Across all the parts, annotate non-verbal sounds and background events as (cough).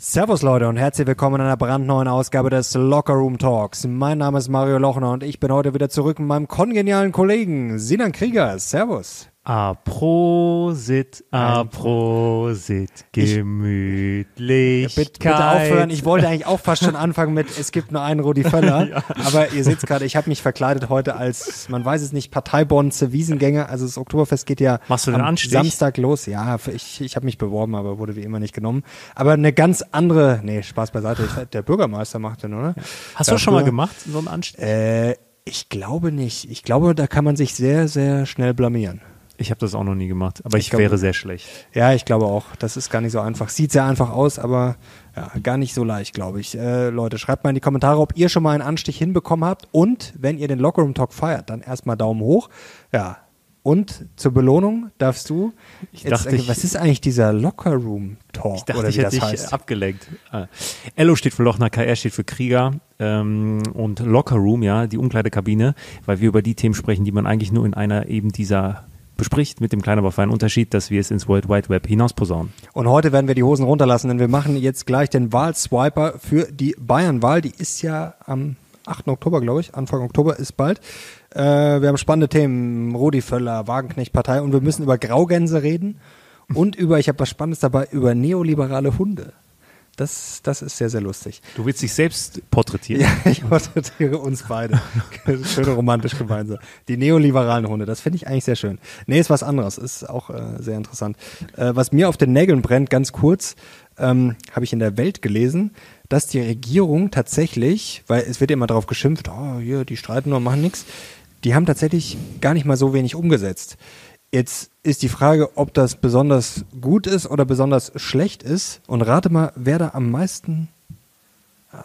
Servus Leute und herzlich willkommen in einer brandneuen Ausgabe des Locker Room Talks. Mein Name ist Mario Lochner und ich bin heute wieder zurück mit meinem kongenialen Kollegen Sinan Krieger. Servus. Aprosit, Aprosit, Gemütlichkeit. Bitte, bitte aufhören. Ich wollte eigentlich auch fast schon anfangen mit Es gibt nur einen Rudi Völler. (laughs) ja. Aber ihr seht gerade, ich habe mich verkleidet heute als, man weiß es nicht, Parteibonze, Wiesengänger. Also das Oktoberfest geht ja Machst du den am Anstich? Samstag los. Ja, ich, ich habe mich beworben, aber wurde wie immer nicht genommen. Aber eine ganz andere, nee, Spaß beiseite. Ich, der Bürgermeister macht den, oder? Hast du schon mal gemacht, so einen Anstich? Äh, ich glaube nicht. Ich glaube, da kann man sich sehr, sehr schnell blamieren. Ich habe das auch noch nie gemacht, aber ich, ich glaub, wäre sehr schlecht. Ja, ich glaube auch. Das ist gar nicht so einfach. Sieht sehr einfach aus, aber ja, gar nicht so leicht, glaube ich. Äh, Leute, schreibt mal in die Kommentare, ob ihr schon mal einen Anstich hinbekommen habt und wenn ihr den Lockerroom Talk feiert, dann erstmal Daumen hoch. Ja. Und zur Belohnung darfst du. Ich jetzt, dachte, äh, was ist eigentlich dieser Lockerroom Talk ich dachte, oder wie ich das heißt? abgelenkt. Äh, LO steht für Lochner, KR steht für Krieger ähm, und Lockerroom, ja, die Umkleidekabine, weil wir über die Themen sprechen, die man eigentlich nur in einer eben dieser bespricht, mit dem kleinen, aber feinen Unterschied, dass wir es ins World Wide Web hinaus posaunen. Und heute werden wir die Hosen runterlassen, denn wir machen jetzt gleich den Wahlswiper für die Bayern-Wahl. Die ist ja am 8. Oktober, glaube ich. Anfang Oktober ist bald. Äh, wir haben spannende Themen. Rudi Völler, Wagenknecht-Partei und wir müssen über Graugänse reden und über, ich habe was Spannendes dabei, über neoliberale Hunde. Das, das ist sehr, sehr lustig. Du willst dich selbst porträtieren? Ja, ich porträtiere uns beide. (laughs) schön romantisch gemeinsam. Die neoliberalen Hunde, das finde ich eigentlich sehr schön. Nee, ist was anderes, ist auch äh, sehr interessant. Äh, was mir auf den Nägeln brennt, ganz kurz, ähm, habe ich in der Welt gelesen, dass die Regierung tatsächlich, weil es wird immer darauf geschimpft, oh, hier, die streiten nur, machen nichts, die haben tatsächlich gar nicht mal so wenig umgesetzt. Jetzt ist die Frage, ob das besonders gut ist oder besonders schlecht ist. Und rate mal, wer da am meisten,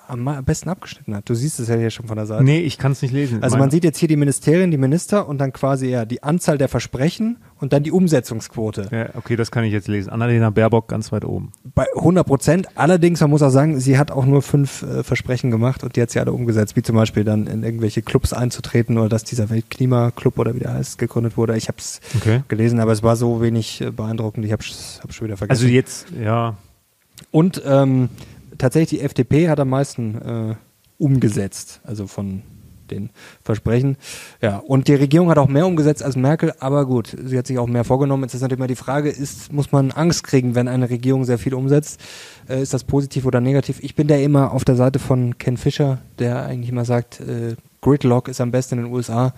am besten abgeschnitten hat. Du siehst es ja hier schon von der Seite. Nee, ich kann es nicht lesen. Also man sieht jetzt hier die Ministerien, die Minister und dann quasi ja die Anzahl der Versprechen und dann die Umsetzungsquote. Ja, okay, das kann ich jetzt lesen. Annalena Baerbock ganz weit oben. Bei 100 Prozent. Allerdings, man muss auch sagen, sie hat auch nur fünf äh, Versprechen gemacht und die hat sie alle umgesetzt, wie zum Beispiel dann in irgendwelche Clubs einzutreten oder dass dieser Weltklimaclub oder wie der heißt, gegründet wurde. Ich habe es okay. gelesen, aber es war so wenig äh, beeindruckend. Ich habe hab schon wieder vergessen. Also jetzt, ja. Und ähm, tatsächlich die FDP hat am meisten äh, umgesetzt, also von den Versprechen. Ja, und die Regierung hat auch mehr umgesetzt als Merkel, aber gut, sie hat sich auch mehr vorgenommen. Jetzt ist natürlich mal die Frage, ist, muss man Angst kriegen, wenn eine Regierung sehr viel umsetzt? Äh, ist das positiv oder negativ? Ich bin da immer auf der Seite von Ken Fischer, der eigentlich immer sagt, äh, Gridlock ist am besten in den USA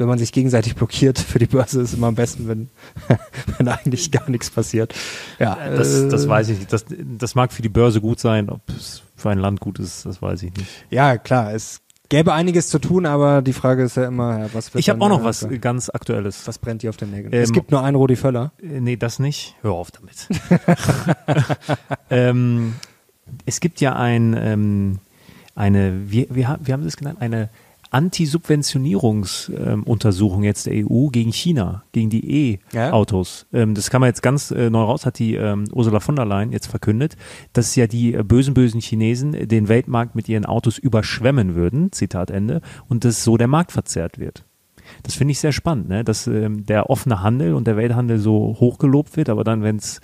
wenn man sich gegenseitig blockiert für die Börse, ist immer am besten, wenn, (laughs) wenn eigentlich gar nichts passiert. Ja, das, das weiß ich nicht. Das, das mag für die Börse gut sein, ob es für ein Land gut ist, das weiß ich nicht. Ja, klar, es gäbe einiges zu tun, aber die Frage ist ja immer, was wird Ich habe auch noch was ganz Aktuelles. Was brennt dir auf den Nägeln? Ähm, es gibt nur einen Rudi Völler. Äh, nee, das nicht. Hör auf damit. (laughs) (laughs) ähm, es gibt ja ein, ähm, eine, wie, wie, wie haben Sie es genannt? Eine Anti-Subventionierungsuntersuchung jetzt der EU gegen China, gegen die E-Autos. Ja. Ähm, das kann man jetzt ganz äh, neu raus, hat die ähm, Ursula von der Leyen jetzt verkündet, dass ja die äh, bösen, bösen Chinesen den Weltmarkt mit ihren Autos überschwemmen würden, Zitat Ende, und dass so der Markt verzerrt wird. Das finde ich sehr spannend, ne? dass ähm, der offene Handel und der Welthandel so hochgelobt wird, aber dann, wenn es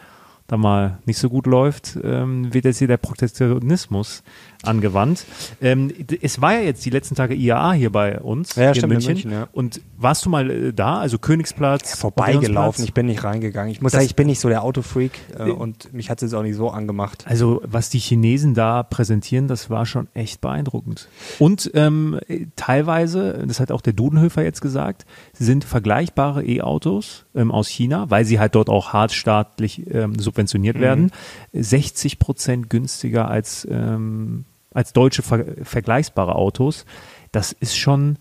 da mal nicht so gut läuft, ähm, wird jetzt hier der Protektionismus angewandt. Ähm, es war ja jetzt die letzten Tage IAA hier bei uns ja, hier in München. In München ja. Und warst du mal äh, da? Also Königsplatz? Ja, vorbeigelaufen, ich bin nicht reingegangen. Ich muss das, sagen, ich bin nicht so der Autofreak äh, und mich hat es jetzt auch nicht so angemacht. Also was die Chinesen da präsentieren, das war schon echt beeindruckend. Und ähm, teilweise, das hat auch der Dudenhöfer jetzt gesagt, sind vergleichbare E-Autos ähm, aus China, weil sie halt dort auch hart staatlich ähm, subventioniert mhm. werden, 60 Prozent günstiger als ähm, als deutsche ver vergleichbare Autos. Das ist schon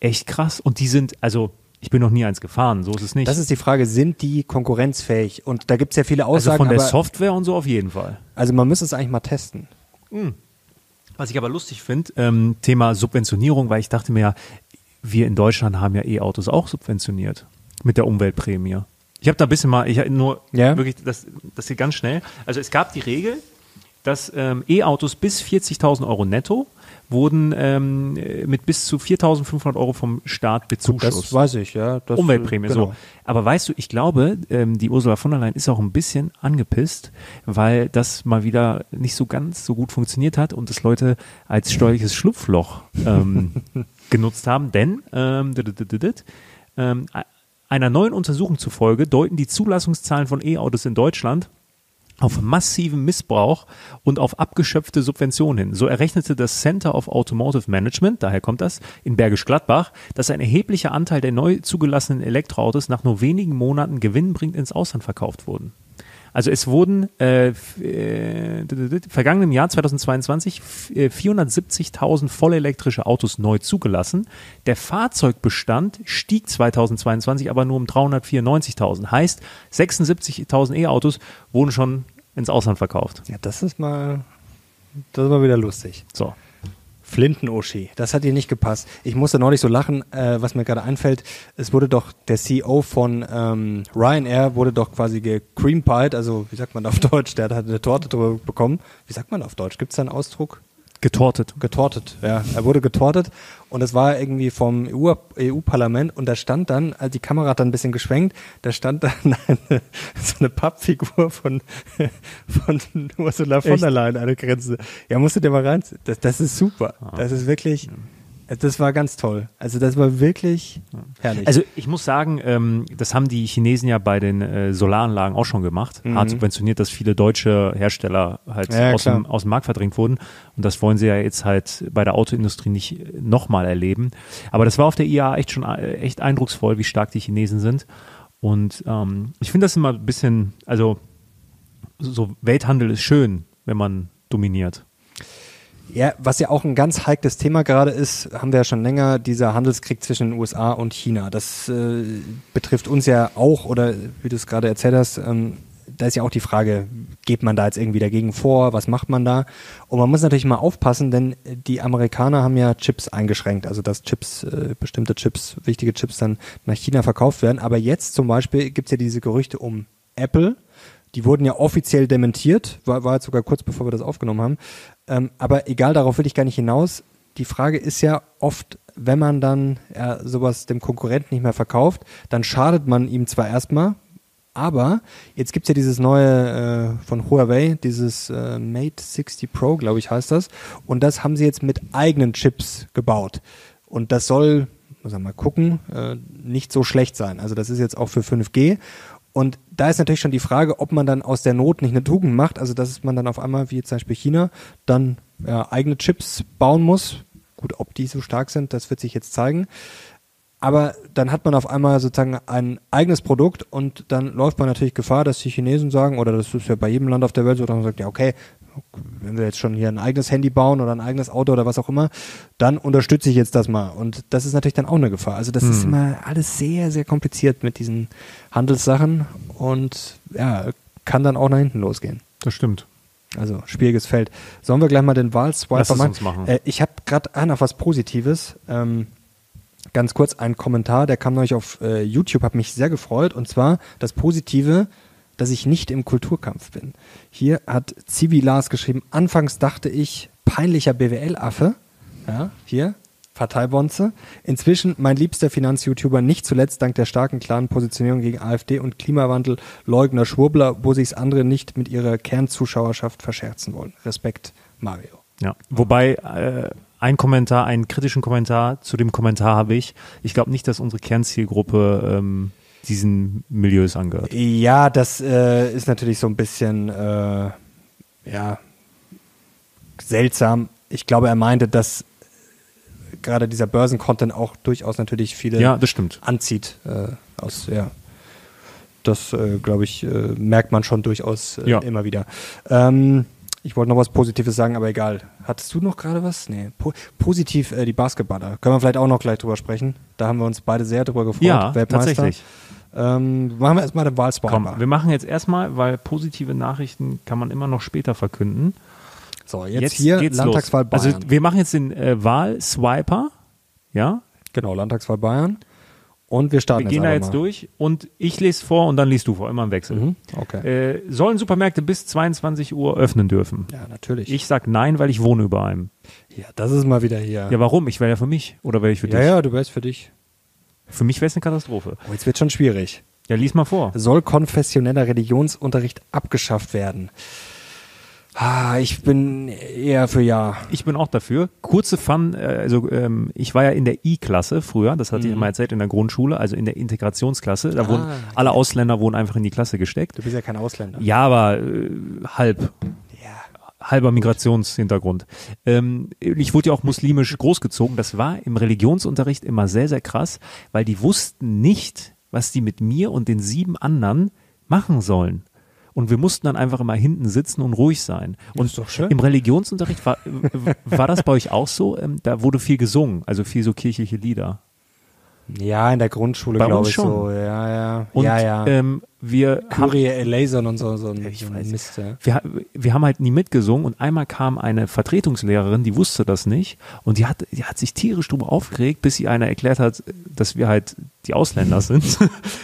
echt krass. Und die sind, also ich bin noch nie eins gefahren, so ist es nicht. Das ist die Frage, sind die konkurrenzfähig? Und da gibt es ja viele Aussagen. Also von der Software und so auf jeden Fall. Also man müsste es eigentlich mal testen. Mhm. Was ich aber lustig finde, ähm, Thema Subventionierung, weil ich dachte mir ja, wir in Deutschland haben ja E-Autos auch subventioniert mit der Umweltprämie. Ich habe da ein bisschen mal, ich nur ja? wirklich, das, das hier ganz schnell. Also es gab die Regel, dass ähm, E-Autos bis 40.000 Euro netto wurden ähm, mit bis zu 4.500 Euro vom Staat bezuschusst. Das weiß ich, ja. Das, Umweltprämie, genau. so. Aber weißt du, ich glaube, ähm, die Ursula von der Leyen ist auch ein bisschen angepisst, weil das mal wieder nicht so ganz so gut funktioniert hat und das Leute als steuerliches Schlupfloch ähm, (laughs) genutzt haben. Denn ähm, ähm, einer neuen Untersuchung zufolge deuten die Zulassungszahlen von E-Autos in Deutschland auf massiven Missbrauch und auf abgeschöpfte Subventionen hin. So errechnete das Center of Automotive Management, daher kommt das, in Bergisch Gladbach, dass ein erheblicher Anteil der neu zugelassenen Elektroautos nach nur wenigen Monaten gewinnbringend ins Ausland verkauft wurden. Also es wurden äh, äh, vergangenen Jahr 2022 470.000 vollelektrische Autos neu zugelassen. Der Fahrzeugbestand stieg 2022 aber nur um 394.000. Heißt, 76.000 E-Autos wurden schon ins Ausland verkauft. Ja, das ist mal, das ist mal wieder lustig. So. Flinten-Uschi. Das hat ihr nicht gepasst. Ich musste neulich so lachen, äh, was mir gerade einfällt. Es wurde doch, der CEO von ähm, Ryanair wurde doch quasi gecreampied, also wie sagt man auf (laughs) Deutsch, der hat eine Torte drüber bekommen. Wie sagt man auf Deutsch? Gibt es da einen Ausdruck? Getortet. Getortet, ja. Er wurde getortet und es war irgendwie vom EU-Parlament und da stand dann, also die Kamera hat dann ein bisschen geschwenkt, da stand dann (laughs) eine, so eine Pappfigur von, (laughs) von Ursula von der Leyen an der Grenze. Ja, musst du dir mal rein, das, das ist super. Ah. Das ist wirklich, das war ganz toll. Also das war wirklich herrlich. Also ich muss sagen, ähm, das haben die Chinesen ja bei den äh, Solaranlagen auch schon gemacht. Mhm. Hart subventioniert, dass viele deutsche Hersteller halt ja, aus, dem, aus dem Markt verdrängt wurden. Und das wollen sie ja jetzt halt bei der Autoindustrie nicht nochmal erleben. Aber das war auf der IA echt schon äh, echt eindrucksvoll, wie stark die Chinesen sind. Und ähm, ich finde das immer ein bisschen, also so Welthandel ist schön, wenn man dominiert. Ja, was ja auch ein ganz heikles Thema gerade ist, haben wir ja schon länger, dieser Handelskrieg zwischen den USA und China. Das äh, betrifft uns ja auch, oder wie du es gerade erzählt hast, ähm, da ist ja auch die Frage, geht man da jetzt irgendwie dagegen vor, was macht man da? Und man muss natürlich mal aufpassen, denn die Amerikaner haben ja Chips eingeschränkt, also dass Chips, äh, bestimmte Chips, wichtige Chips dann nach China verkauft werden. Aber jetzt zum Beispiel gibt es ja diese Gerüchte um Apple, die wurden ja offiziell dementiert, war, war jetzt sogar kurz bevor wir das aufgenommen haben. Ähm, aber egal, darauf will ich gar nicht hinaus. Die Frage ist ja oft, wenn man dann ja, sowas dem Konkurrenten nicht mehr verkauft, dann schadet man ihm zwar erstmal, aber jetzt gibt es ja dieses neue äh, von Huawei, dieses äh, Mate 60 Pro, glaube ich, heißt das. Und das haben sie jetzt mit eigenen Chips gebaut. Und das soll, muss man mal gucken, äh, nicht so schlecht sein. Also das ist jetzt auch für 5G. Und da ist natürlich schon die Frage, ob man dann aus der Not nicht eine Tugend macht, also dass man dann auf einmal, wie zum Beispiel China, dann ja, eigene Chips bauen muss. Gut, ob die so stark sind, das wird sich jetzt zeigen. Aber dann hat man auf einmal sozusagen ein eigenes Produkt und dann läuft man natürlich Gefahr, dass die Chinesen sagen, oder das ist ja bei jedem Land auf der Welt so, dass man sagt, ja, okay, wenn wir jetzt schon hier ein eigenes Handy bauen oder ein eigenes Auto oder was auch immer, dann unterstütze ich jetzt das mal. Und das ist natürlich dann auch eine Gefahr. Also das hm. ist immer alles sehr, sehr kompliziert mit diesen Handelssachen und ja, kann dann auch nach hinten losgehen. Das stimmt. Also schwieriges Feld. Sollen wir gleich mal den Wahlswiper machen? machen. Äh, ich habe gerade ah, noch was Positives. Ähm, ganz kurz ein Kommentar, der kam neulich auf äh, YouTube, hat mich sehr gefreut. Und zwar das Positive, dass ich nicht im Kulturkampf bin. Hier hat Zivi Lars geschrieben, anfangs dachte ich, peinlicher BWL-Affe. Ja, hier, Parteibonze. Inzwischen mein liebster Finanz-YouTuber, nicht zuletzt dank der starken, klaren Positionierung gegen AfD und Klimawandel, Leugner, Schwurbler, wo sich's andere nicht mit ihrer Kernzuschauerschaft verscherzen wollen. Respekt, Mario. Ja, wobei äh, ein Kommentar, einen kritischen Kommentar zu dem Kommentar habe ich. Ich glaube nicht, dass unsere Kernzielgruppe ähm, diesen Milieus angehört. Ja, das äh, ist natürlich so ein bisschen äh, ja, seltsam. Ich glaube, er meinte, dass gerade dieser Börsencontent auch durchaus natürlich viele ja, das stimmt. anzieht. Äh, aus, ja. Das, äh, glaube ich, äh, merkt man schon durchaus äh, ja. immer wieder. Ähm, ich wollte noch was Positives sagen, aber egal. Hattest du noch gerade was? Nee. Po positiv äh, die Basketballer. Können wir vielleicht auch noch gleich drüber sprechen. Da haben wir uns beide sehr drüber gefreut. Ja, tatsächlich. Ähm, machen wir erstmal den Wahlswiper. Komm, wir machen jetzt erstmal, weil positive Nachrichten kann man immer noch später verkünden. So, jetzt, jetzt hier Landtagswahl los. Bayern. Also wir machen jetzt den äh, Wahlswiper, ja? Genau, Landtagswahl Bayern. Und wir starten Wir gehen jetzt da jetzt mal. durch und ich lese vor und dann liest du vor, immer im Wechsel. Mhm. Okay. Äh, sollen Supermärkte bis 22 Uhr öffnen dürfen? ja, natürlich. Ich sag nein, weil ich wohne über einem. ja, das ist mal wieder hier. Ja, warum? Ich wäre ja für mich oder wäre ich für ja, dich? ja, du weißt für dich. Für mich wäre es eine Katastrophe. Oh, jetzt wird schon schwierig. Ja, lies mal vor. Soll konfessioneller Religionsunterricht abgeschafft werden? Ah, ich bin eher für ja. Ich bin auch dafür. Kurze Fun, äh, also ähm, ich war ja in der I-Klasse früher, das hatte ich immer erzählt, in der Grundschule, also in der Integrationsklasse. Da wurden Ah, alle Ausländer wurden einfach in die Klasse gesteckt. Du bist ja kein Ausländer. Ja, aber äh, halb. Halber Migrationshintergrund. Ähm, ich wurde ja auch muslimisch großgezogen. Das war im Religionsunterricht immer sehr, sehr krass, weil die wussten nicht, was die mit mir und den sieben anderen machen sollen. Und wir mussten dann einfach immer hinten sitzen und ruhig sein. Und ist doch schön. im Religionsunterricht war, war das bei euch auch so? Ähm, da wurde viel gesungen, also viel so kirchliche Lieder. Ja, in der Grundschule glaube ich schon. so. Ja, ja. Und ja, ja. Ähm, wir haben Kyrie eleison und so, so ein, ich so ein. Mist. Ja. wir, wir haben halt nie mitgesungen und einmal kam eine Vertretungslehrerin, die wusste das nicht und die hat, die hat sich tierisch drüber aufgeregt, bis sie einer erklärt hat, dass wir halt die Ausländer (laughs) sind.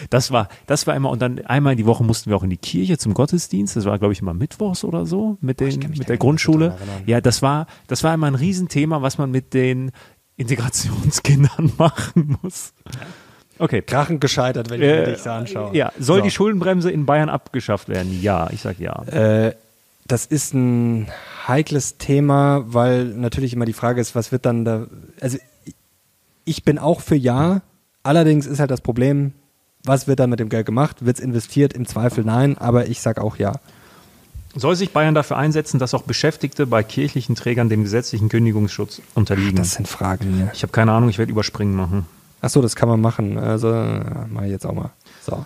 Das war, das war immer und dann einmal in die Woche mussten wir auch in die Kirche zum Gottesdienst. Das war glaube ich immer mittwochs oder so mit den, mich mit der Grundschule. Ja, das war, das war immer ein Riesenthema, was man mit den Integrationskindern (laughs) machen muss. Okay. Krachend gescheitert, wenn ich mir dich so anschaue. Ja, soll So. die Schuldenbremse in Bayern abgeschafft werden? Ja, ich sag ja. Äh, das ist ein heikles Thema, weil natürlich immer die Frage ist, was wird dann da. Also ich bin auch für ja, allerdings ist halt das Problem, was wird dann mit dem Geld gemacht? Wird es investiert? Im Zweifel nein, aber ich sag auch ja. Soll sich Bayern dafür einsetzen, dass auch Beschäftigte bei kirchlichen Trägern dem gesetzlichen Kündigungsschutz unterliegen? Das sind Fragen hier. ich habe keine Ahnung, ich werde überspringen machen. Ach so, das kann man machen. Also ja, mach ich jetzt auch mal. So.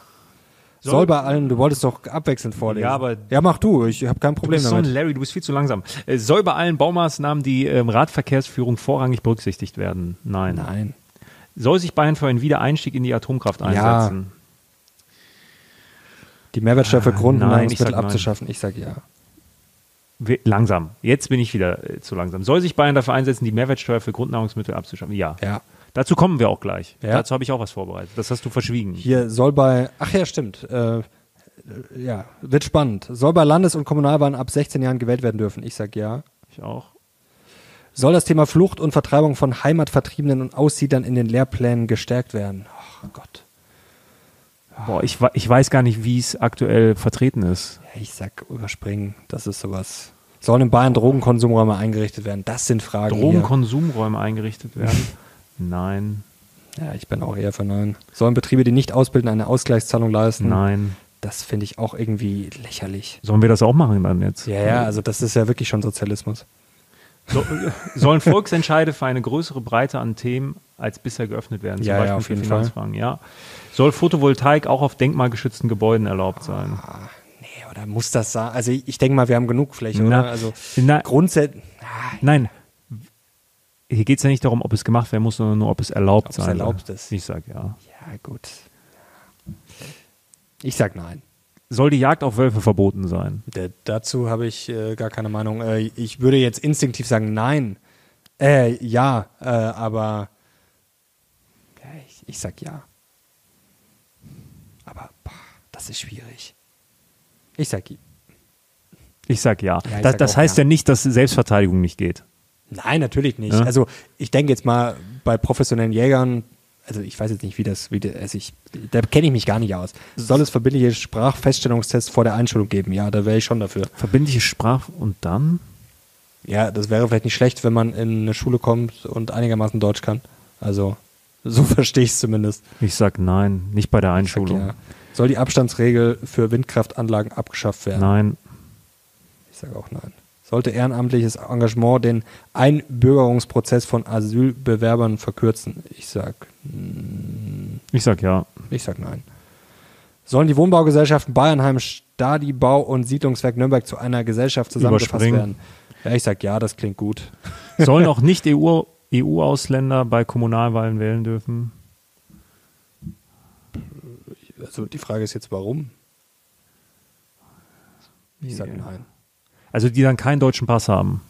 Soll, Soll- bei allen, du wolltest doch abwechselnd vorlesen. Ja, aber- Ja, mach du, ich habe kein Du Problem bist so ein damit. Larry, du bist viel zu langsam. Äh, Soll bei allen Baumaßnahmen die ähm, Radverkehrsführung vorrangig berücksichtigt werden? Nein. Nein. Soll sich Bayern für einen Wiedereinstieg in die Atomkraft Ja. Die Mehrwertsteuer für Ah, nein, Grundnahrungsmittel nein. abzuschaffen, ich sag ja. Langsam. Jetzt bin ich wieder äh, zu langsam. Soll sich Bayern dafür einsetzen, die Mehrwertsteuer für Grundnahrungsmittel abzuschaffen? Ja. Ja. Dazu kommen wir auch gleich. Ja. Dazu habe ich auch was vorbereitet. Das hast du verschwiegen. Hier soll bei, ach ja, stimmt. Äh, ja, wird spannend. Soll bei Landes- und Kommunalwahlen ab 16 Jahren gewählt werden dürfen? Ich sag ja. Ich auch. Soll das Thema Flucht und Vertreibung von Heimatvertriebenen und Aussiedlern in den Lehrplänen gestärkt werden? Ach Gott. Boah, ich, ich weiß gar nicht, wie es aktuell vertreten ist. Ja, ich sag überspringen. Das ist sowas. Sollen in Bayern Drogenkonsumräume eingerichtet werden? Das sind Fragen. hier. Drogenkonsumräume eingerichtet werden? Nein, Ja, ich bin auch eher für Nein. Sollen Betriebe, die nicht ausbilden, eine Ausgleichszahlung leisten? nein. Das finde ich auch irgendwie lächerlich. Sollen wir das auch machen dann jetzt? Ja, ja, also das ist ja wirklich schon Sozialismus. So, äh, sollen Volksentscheide für eine größere Breite an Themen als bisher geöffnet werden? Zum Ja, ja, Beispiel auf für jeden Finanzfragen, ja. Soll Photovoltaik auch auf denkmalgeschützten Gebäuden erlaubt sein? Ah, nee, oder muss das sein? Also ich, ich denke mal, wir haben genug Fläche, Na, oder? Also na- grundsätzlich. Ah, Nein. Hier geht es ja nicht darum, ob es gemacht werden muss, sondern nur, ob es erlaubt Ob es sein erlaubt soll. ist. Ich sag ja. ja, gut. Ich sag nein. Soll die Jagd auf Wölfe verboten sein? D dazu habe ich äh, gar keine Meinung. Äh, ich würde jetzt instinktiv sagen nein. Äh, ja, äh, aber ich, ich sag ja. Aber boah, das ist schwierig. Ich sag Ich sag ja. Ja, ich das sag das heißt ja. ja nicht, dass Selbstverteidigung nicht geht. Nein, natürlich nicht. Ja. Also ich denke jetzt mal bei professionellen Jägern, also ich weiß jetzt nicht, wie das, wie das also ich, da kenne ich mich gar nicht aus. Soll es verbindliche Sprachfeststellungstests vor der Einschulung geben? Ja, da wäre ich schon dafür. Verbindliche Sprache und dann? Ja, das wäre vielleicht nicht schlecht, wenn man in eine Schule kommt und einigermaßen Deutsch kann. Also so (laughs) verstehe ich es zumindest. Ich sag nein, nicht bei der Einschulung. Ja. Soll die Abstandsregel für Windkraftanlagen abgeschafft werden? Nein. Ich sage auch nein. Sollte ehrenamtliches Engagement den Einbürgerungsprozess von Asylbewerbern verkürzen? Ich sag, Ich sag ja. ich sag nein. Sollen die Wohnbaugesellschaften Bayernheim, Stadibau und Siedlungswerk Nürnberg zu einer Gesellschaft zusammengefasst werden? Ja, ich sag ja, das klingt gut. (laughs) Sollen auch nicht (laughs) EU EU-Ausländer bei Kommunalwahlen wählen dürfen? Also die Frage ist jetzt, warum? Ich sag nein. Also die dann keinen deutschen Pass haben.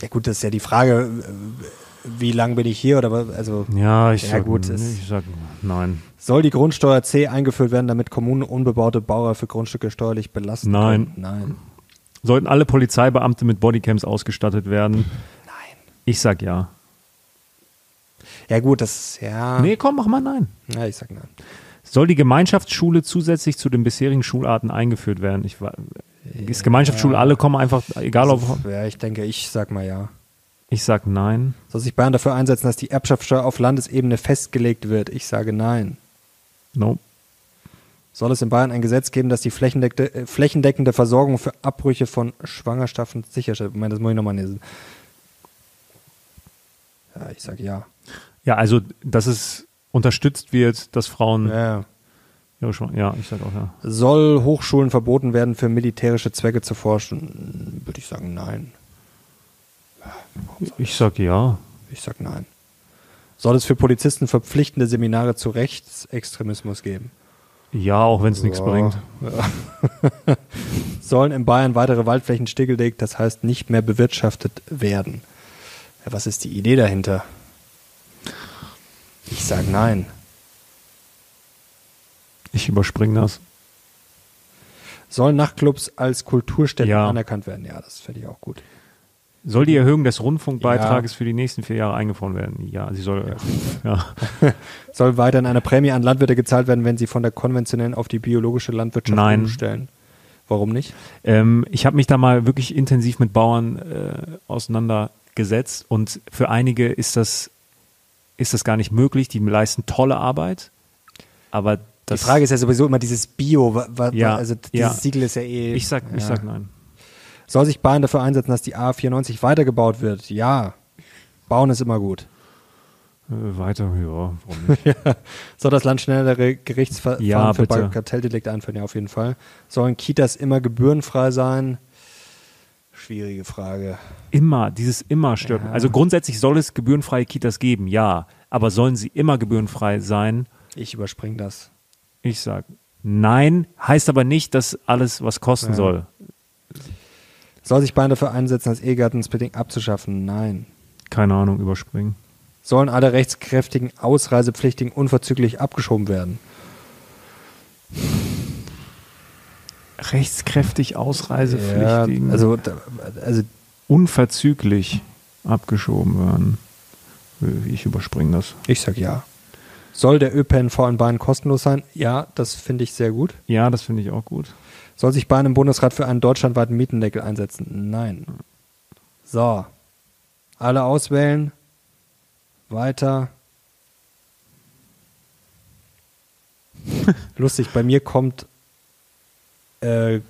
Ja gut, das ist ja die Frage, äh, wie lang bin ich hier oder was? Also Ja, ich Ja, sag, gut, ich sag nein. soll die Grundsteuer C eingeführt werden, damit Kommunen unbebaute Baureife Grundstücke steuerlich belasten? Nein. können? Nein. Sollten alle Polizeibeamte mit Bodycams ausgestattet werden? Nein. Ich sag ja. Ja gut, das ja. Nee, komm, mach mal nein. Ja, ich sag nein. Soll die Gemeinschaftsschule zusätzlich zu den bisherigen Schularten eingeführt werden? Ich ist Gemeinschaftsschule, alle kommen einfach, egal ob. Ja, ich denke, ich sag mal ja. Ich sag nein. Soll sich Bayern dafür einsetzen, dass die Erbschaftssteuer auf Landesebene festgelegt wird? Ich sage nein. No. Soll es in Bayern ein Gesetz geben, das die flächendeckende, äh, flächendeckende Versorgung für Abbrüche von Schwangerschaften sicherstellt? Ich meine, das muss ich nochmal lesen. Ja, ich sage ja. Ja, also, dass es unterstützt wird, dass Frauen. ja. Ja, schon, ja ich sag auch ja. Soll Hochschulen verboten werden, für militärische Zwecke zu forschen? Würde ich sagen, nein. Ich sag ja. Ich sag nein. Soll es für Polizisten verpflichtende Seminare zu Rechtsextremismus geben? Ja, auch wenn es nichts Ja. bringt. (laughs) Sollen in Bayern weitere Waldflächen stillgelegt, das heißt nicht mehr bewirtschaftet werden? Ja, was ist die Idee dahinter? Ich sag nein. Ich überspringe das. Sollen Nachtclubs als Kulturstätten Ja. anerkannt werden? Ja, das fände ich auch gut. Soll die Erhöhung des Rundfunkbeitrages für die nächsten vier Jahre eingefroren werden? Ja, sie soll. Ja. (laughs) Soll weiterhin eine Prämie an Landwirte gezahlt werden, wenn sie von der konventionellen auf die biologische Landwirtschaft Nein. umstellen? Warum nicht? Ähm, ich habe mich da mal wirklich intensiv mit Bauern äh, auseinandergesetzt und für einige ist das, ist das gar nicht möglich. Die leisten tolle Arbeit, aber das. die Frage ist ja sowieso immer dieses Bio, Ja, also dieses ja. Siegel ist ja eh. Ich sag, ich ja. sag nein. Soll sich Bayern dafür einsetzen, dass die A94 weitergebaut wird? Ja. Bauen ist immer gut. Äh, weiter, ja, warum nicht? (laughs) Soll das Land schnellere Gerichtsverfahren Ja, für bitte. Kartelldelikte einführen? Ja, auf jeden Fall. Sollen Kitas immer gebührenfrei sein? Schwierige Frage. Immer, dieses immer stört. mich. Also grundsätzlich soll es gebührenfreie Kitas geben, ja. Aber sollen sie immer gebührenfrei sein? Ich überspringe das. Ich sag nein, heißt aber nicht, dass alles was kosten Ja. soll. Soll sich Bayern dafür einsetzen, das Ehegattensplitting abzuschaffen? Nein. Keine Ahnung, überspringen. Sollen alle rechtskräftigen Ausreisepflichtigen unverzüglich abgeschoben werden? Rechtskräftig Ausreisepflichtigen. Ja, also, also unverzüglich abgeschoben werden. Ich überspringe das. ich sag ja. Soll der ÖPNV in Bayern kostenlos sein? Ja, das finde ich sehr gut. Ja, das finde ich auch gut. Soll sich Bayern im Bundesrat für einen deutschlandweiten Mietendeckel einsetzen? Nein. So. Alle auswählen. Weiter. (laughs) Lustig, bei mir kommt äh,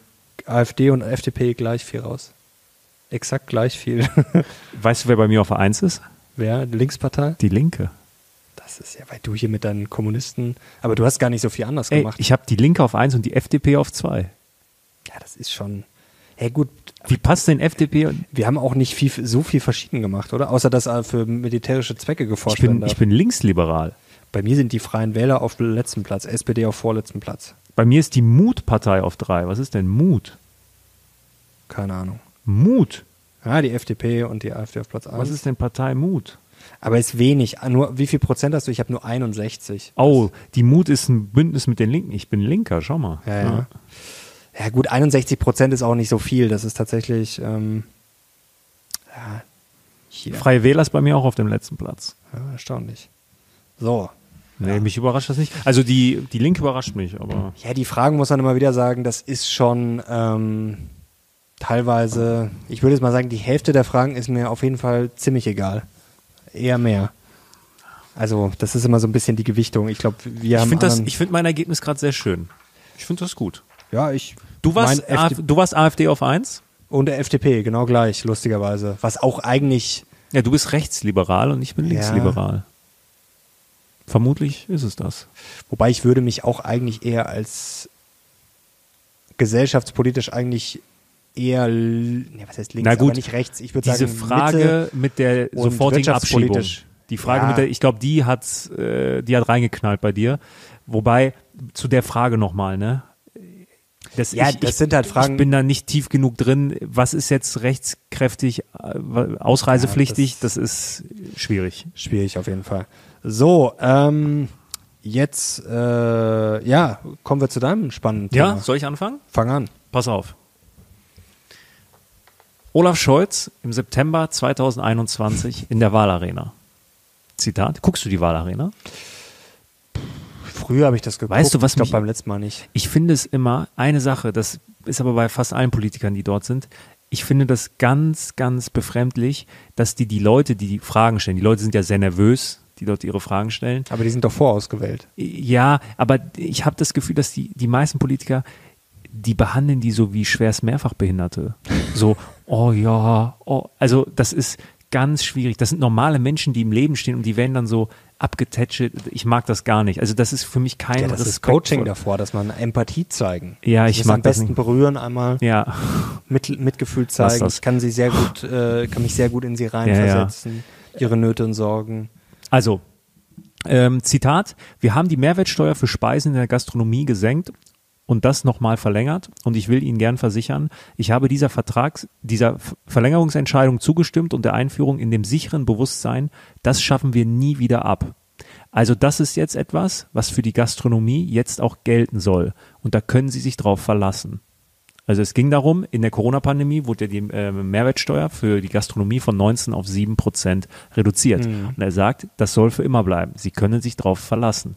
AfD und FDP gleich viel raus. Exakt gleich viel. (laughs) Weißt du, wer bei mir auf der 1 ist? Wer? Linkspartei? Die Linke. Das ist ja, weil du hier mit deinen Kommunisten. Aber du hast gar nicht so viel anders Ey, gemacht. ich habe die Linke auf 1 und die FDP auf 2. ja, das ist schon. Hey, gut. Wie passt denn FDP? Wir haben auch nicht viel, so viel verschieden gemacht, oder? Außer dass äh, für militärische Zwecke Ich geforscht werden bin, ich bin linksliberal. Bei mir sind die Freien Wähler auf letzten Platz, SPD auf vorletzten Platz. Bei mir ist die Mut-Partei auf 3. Was ist denn Mut? Keine Ahnung. Mut? Ja, die FDP und die AfD auf Platz 1. Was ist denn Partei Mut? Aber ist wenig. Ah, Nur, wie viel Prozent hast du? Ich habe nur 61. Oh, die Mut ist ein Bündnis mit den Linken. Ich bin Linker, schau mal. Ja, ja. Ja, gut, 61 Prozent ist auch nicht so viel. Das ist tatsächlich, ähm, ja. Freie Wähler ist bei mir auch auf dem letzten Platz. Ja, erstaunlich. So. Nee, mich überrascht das nicht. Also die, die Linke überrascht mich, aber Ja, die Fragen muss man immer wieder sagen, das ist schon ähm, teilweise, ich würde jetzt mal sagen, die Hälfte der Fragen ist mir auf jeden Fall ziemlich egal. Eher mehr. Also, das ist immer so ein bisschen die Gewichtung. Ich glaube, wir ich haben. ich finde mein Ergebnis gerade sehr schön. Ich finde das gut. ja, ich. Du warst, AfD, du warst AfD auf 1? und der FDP, genau gleich, lustigerweise. Was auch eigentlich. Ja, du bist rechtsliberal und ich bin Ja. linksliberal. Vermutlich ist es das. Wobei ich würde mich auch eigentlich eher als gesellschaftspolitisch eigentlich eher, nee, was heißt links, Na gut, aber nicht rechts. Ich würde Diese sagen, Frage Mitte, mit der sofortigen Abschiebung. Die Frage Ja. mit der, ich glaube, die hat, äh, die hat reingeknallt bei dir. Wobei, zu der Frage nochmal, ne? Das, ja, ich, das sind halt Fragen. Ich bin da nicht tief genug drin. Was ist jetzt rechtskräftig, äh, ausreisepflichtig? Ja, das, das, ist schwierig. Schwierig auf jeden Fall. So, ähm, jetzt, äh, ja, kommen wir zu deinem spannenden Thema. Ja, soll ich anfangen? Fang an. Pass auf. Olaf Scholz im September 2021 in der Wahlarena. Zitat. Guckst du die Wahlarena? Früher habe ich das geguckt. Weißt du, was ich glaube beim letzten Mal nicht. Ich finde es immer eine Sache, das ist aber bei fast allen Politikern, die dort sind. Ich finde das ganz, ganz befremdlich, dass die die Leute, die die Fragen stellen, die Leute sind ja sehr nervös, die dort ihre Fragen stellen. Aber die sind doch vorausgewählt. Ja, aber ich habe das Gefühl, dass die, die meisten Politiker, die behandeln die so wie schwerst Mehrfachbehinderte. So, oh ja, oh, also das ist ganz schwierig. Das sind normale Menschen, die im Leben stehen und die werden dann so abgetätschelt. Ich mag das gar nicht. Also das ist für mich kein ja, das Respekt ist Coaching davor, dass man Empathie zeigen. Ja, ich, ich mag am besten nicht. berühren einmal. Ja. Mit, Mitgefühl zeigen. Ich kann sie sehr gut, äh, kann mich sehr gut in sie reinversetzen. Ja, ja. Ihre Nöte und Sorgen. Also ähm, Zitat: Wir haben die Mehrwertsteuer für Speisen in der Gastronomie gesenkt und das nochmal verlängert. Und ich will Ihnen gern versichern, ich habe dieser Vertrags, dieser Verlängerungsentscheidung zugestimmt und der Einführung in dem sicheren Bewusstsein, das schaffen wir nie wieder ab. Also das ist jetzt etwas, was für die Gastronomie jetzt auch gelten soll. Und da können Sie sich drauf verlassen. Also es ging darum, in der Corona-Pandemie wurde die äh, Mehrwertsteuer für die Gastronomie von 19 auf 7 Prozent reduziert. Mhm. Und er sagt, das soll für immer bleiben. Sie können sich drauf verlassen.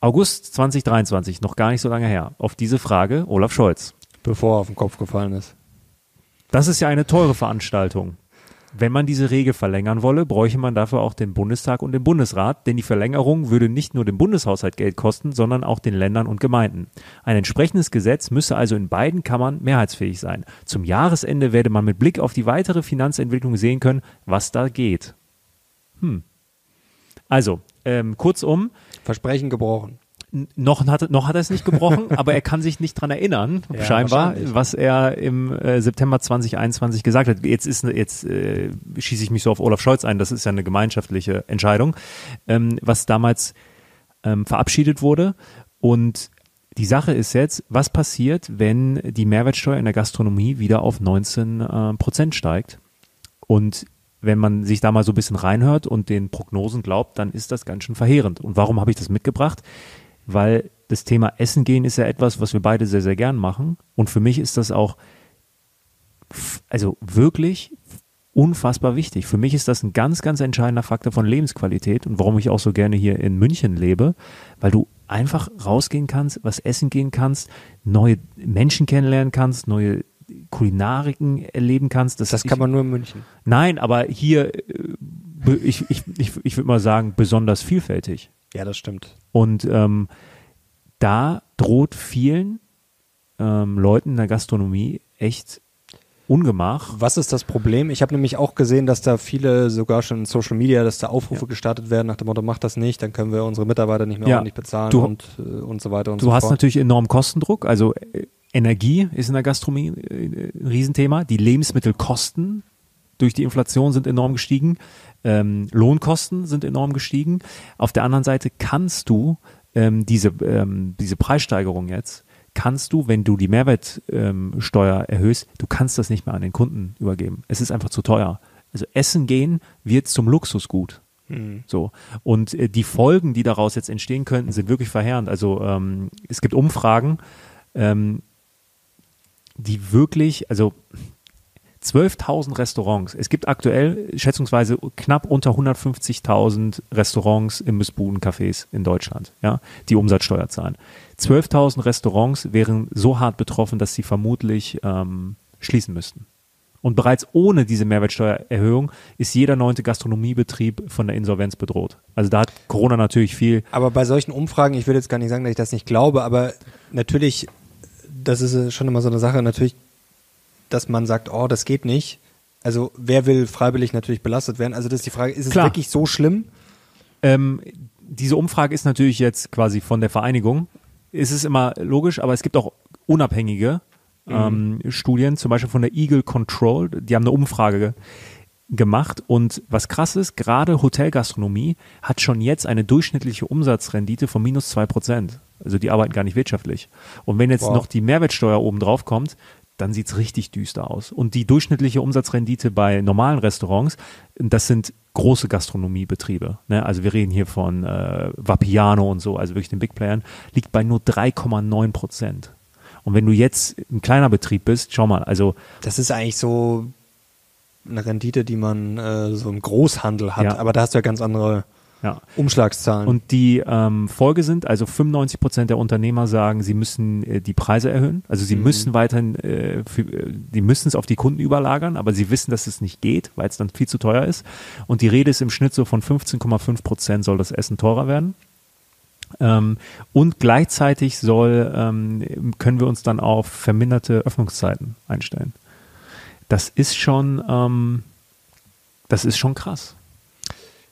August 2023, noch gar nicht so lange her, auf diese Frage Olaf Scholz. Bevor er auf den Kopf gefallen ist. Das ist ja eine teure Veranstaltung. Wenn man diese Regel verlängern wolle, bräuchte man dafür auch den Bundestag und den Bundesrat, denn die Verlängerung würde nicht nur dem Bundeshaushalt Geld kosten, sondern auch den Ländern und Gemeinden. Ein entsprechendes Gesetz müsse also in beiden Kammern mehrheitsfähig sein. Zum Jahresende werde man mit Blick auf die weitere Finanzentwicklung sehen können, was da geht. Hm. Also, ähm, kurzum. Versprechen gebrochen. Noch hat, noch hat er es nicht gebrochen, (laughs) aber er kann sich nicht dran erinnern, ja, scheinbar, was er im äh, September 2021 gesagt hat. Jetzt ist jetzt äh, schieße ich mich so auf Olaf Scholz ein, das ist ja eine gemeinschaftliche Entscheidung, ähm, was damals ähm, verabschiedet wurde. Und die Sache ist jetzt, was passiert, wenn die Mehrwertsteuer in der Gastronomie wieder auf 19 äh, Prozent steigt? Und wenn man sich da mal so ein bisschen reinhört und den Prognosen glaubt, dann ist das ganz schön verheerend. Und warum habe ich das mitgebracht? Weil das Thema Essen gehen ist ja etwas, was wir beide sehr, sehr gern machen. Und für mich ist das auch, also wirklich unfassbar wichtig. Für mich ist das ein ganz, ganz entscheidender Faktor von Lebensqualität und warum ich auch so gerne hier in München lebe, weil du einfach rausgehen kannst, was essen gehen kannst, neue Menschen kennenlernen kannst, neue Kulinariken erleben kannst. Das, das kann ich, man nur in München. Nein, aber hier, äh, ich, ich, ich, ich würde mal sagen, besonders vielfältig. Ja, das stimmt. Und ähm, da droht vielen ähm, Leuten in der Gastronomie echt Ungemach. Was ist das Problem? Ich habe nämlich auch gesehen, dass da viele, sogar schon in Social Media, dass da Aufrufe ja. gestartet werden nach dem Motto, mach das nicht, dann können wir unsere Mitarbeiter nicht mehr ja. ordentlich bezahlen du, und, äh, und so weiter und so fort. Du hast natürlich enormen Kostendruck, also äh, Energie ist in der Gastronomie äh, ein Riesenthema. Die Lebensmittelkosten durch die Inflation sind enorm gestiegen. Ähm, Lohnkosten sind enorm gestiegen. Auf der anderen Seite kannst du ähm, diese, ähm, diese Preissteigerung jetzt, kannst du, wenn du die Mehrwertsteuer ähm, erhöhst, du kannst das nicht mehr an den Kunden übergeben. Es ist einfach zu teuer. Also Essen gehen wird zum Luxusgut. Mhm. So. Und äh, die Folgen, die daraus jetzt entstehen könnten, sind wirklich verheerend. Also ähm, es gibt Umfragen, ähm, die wirklich, also 12.000 Restaurants. Es gibt aktuell schätzungsweise knapp unter 150.000 Restaurants, Imbissbuden, Cafés in Deutschland, ja, die Umsatzsteuer zahlen. 12.000 Restaurants wären so hart betroffen, dass sie vermutlich ähm, schließen müssten. Und bereits ohne diese Mehrwertsteuererhöhung ist jeder neunte Gastronomiebetrieb von der Insolvenz bedroht. Also da hat Corona natürlich viel. Aber bei solchen Umfragen, ich würde jetzt gar nicht sagen, dass ich das nicht glaube, aber natürlich das ist schon immer so eine Sache, natürlich, dass man sagt, oh, das geht nicht. Also wer will freiwillig natürlich belastet werden? Also das ist die Frage, ist Klar. es wirklich so schlimm? Ähm, diese Umfrage ist natürlich jetzt quasi von der Vereinigung. Es ist immer logisch, aber es gibt auch unabhängige ähm, mhm. Studien, zum Beispiel von der Eagle Control. Die haben eine Umfrage gemacht und was krass ist, gerade Hotelgastronomie hat schon jetzt eine durchschnittliche Umsatzrendite von minus zwei Prozent. Also die arbeiten gar nicht wirtschaftlich. Und wenn jetzt wow. noch die Mehrwertsteuer oben drauf kommt, dann sieht es richtig düster aus. Und die durchschnittliche Umsatzrendite bei normalen Restaurants, das sind große Gastronomiebetriebe. Ne? Also wir reden hier von äh, Vapiano und so, also wirklich den Big Playern, liegt bei nur 3,9 Prozent. Und wenn du jetzt ein kleiner Betrieb bist, schau mal, also das ist eigentlich so eine Rendite, die man äh, so im Großhandel hat, ja. aber da hast du ja ganz andere ja. Umschlagszahlen. Und die ähm, Folge sind, also 95 Prozent der Unternehmer sagen, sie müssen äh, die Preise erhöhen. Also sie mhm. müssen weiterhin, äh, für, äh, die müssen es auf die Kunden überlagern, aber sie wissen, dass es nicht geht, weil es dann viel zu teuer ist. Und die Rede ist im Schnitt so von 15,5 Prozent soll das Essen teurer werden. Ähm, und gleichzeitig soll, ähm, können wir uns dann auf verminderte Öffnungszeiten einstellen. Das ist schon, ähm, das ist schon krass.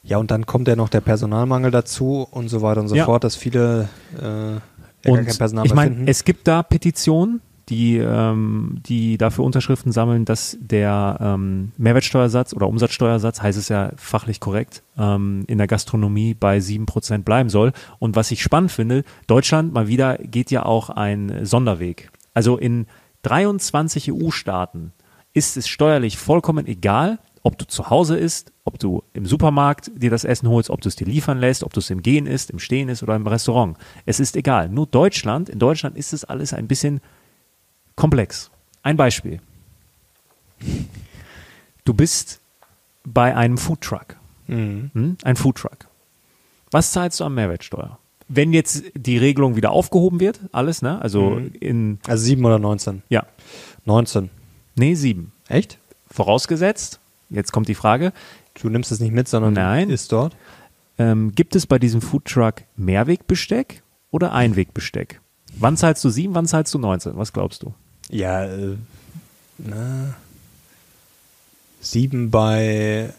Ja, und dann kommt ja noch der Personalmangel dazu und so weiter und so ja. fort, dass viele äh, und kein Personal ich meine, es gibt da Petitionen, die, ähm, die dafür Unterschriften sammeln, dass der ähm, Mehrwertsteuersatz oder Umsatzsteuersatz, heißt es ja fachlich korrekt, ähm, in der Gastronomie bei 7% bleiben soll. Und was ich spannend finde, Deutschland mal wieder geht ja auch ein Sonderweg. Also in 23 EU-Staaten ist es steuerlich vollkommen egal, ob du zu Hause isst, ob du im Supermarkt dir das Essen holst, ob du es dir liefern lässt, ob du es im Gehen isst, im Stehen isst oder im Restaurant. Es ist egal. Nur Deutschland, in Deutschland ist es alles ein bisschen komplex. Ein Beispiel. Du bist bei einem Foodtruck. Mhm. Hm? Ein Foodtruck. Was zahlst du an Mehrwertsteuer? Wenn jetzt die Regelung wieder aufgehoben wird, alles, ne? Also mhm. in. Also sieben oder neunzehn? Ja. 19. Nee, sieben. Echt? Vorausgesetzt, Jetzt kommt die Frage. Du nimmst es nicht mit, sondern Nein. ist dort. Ähm, gibt es bei diesem Foodtruck Mehrwegbesteck oder Einwegbesteck? Wann zahlst du sieben, wann zahlst du 19? Was glaubst du? Ja, äh, na, sieben bei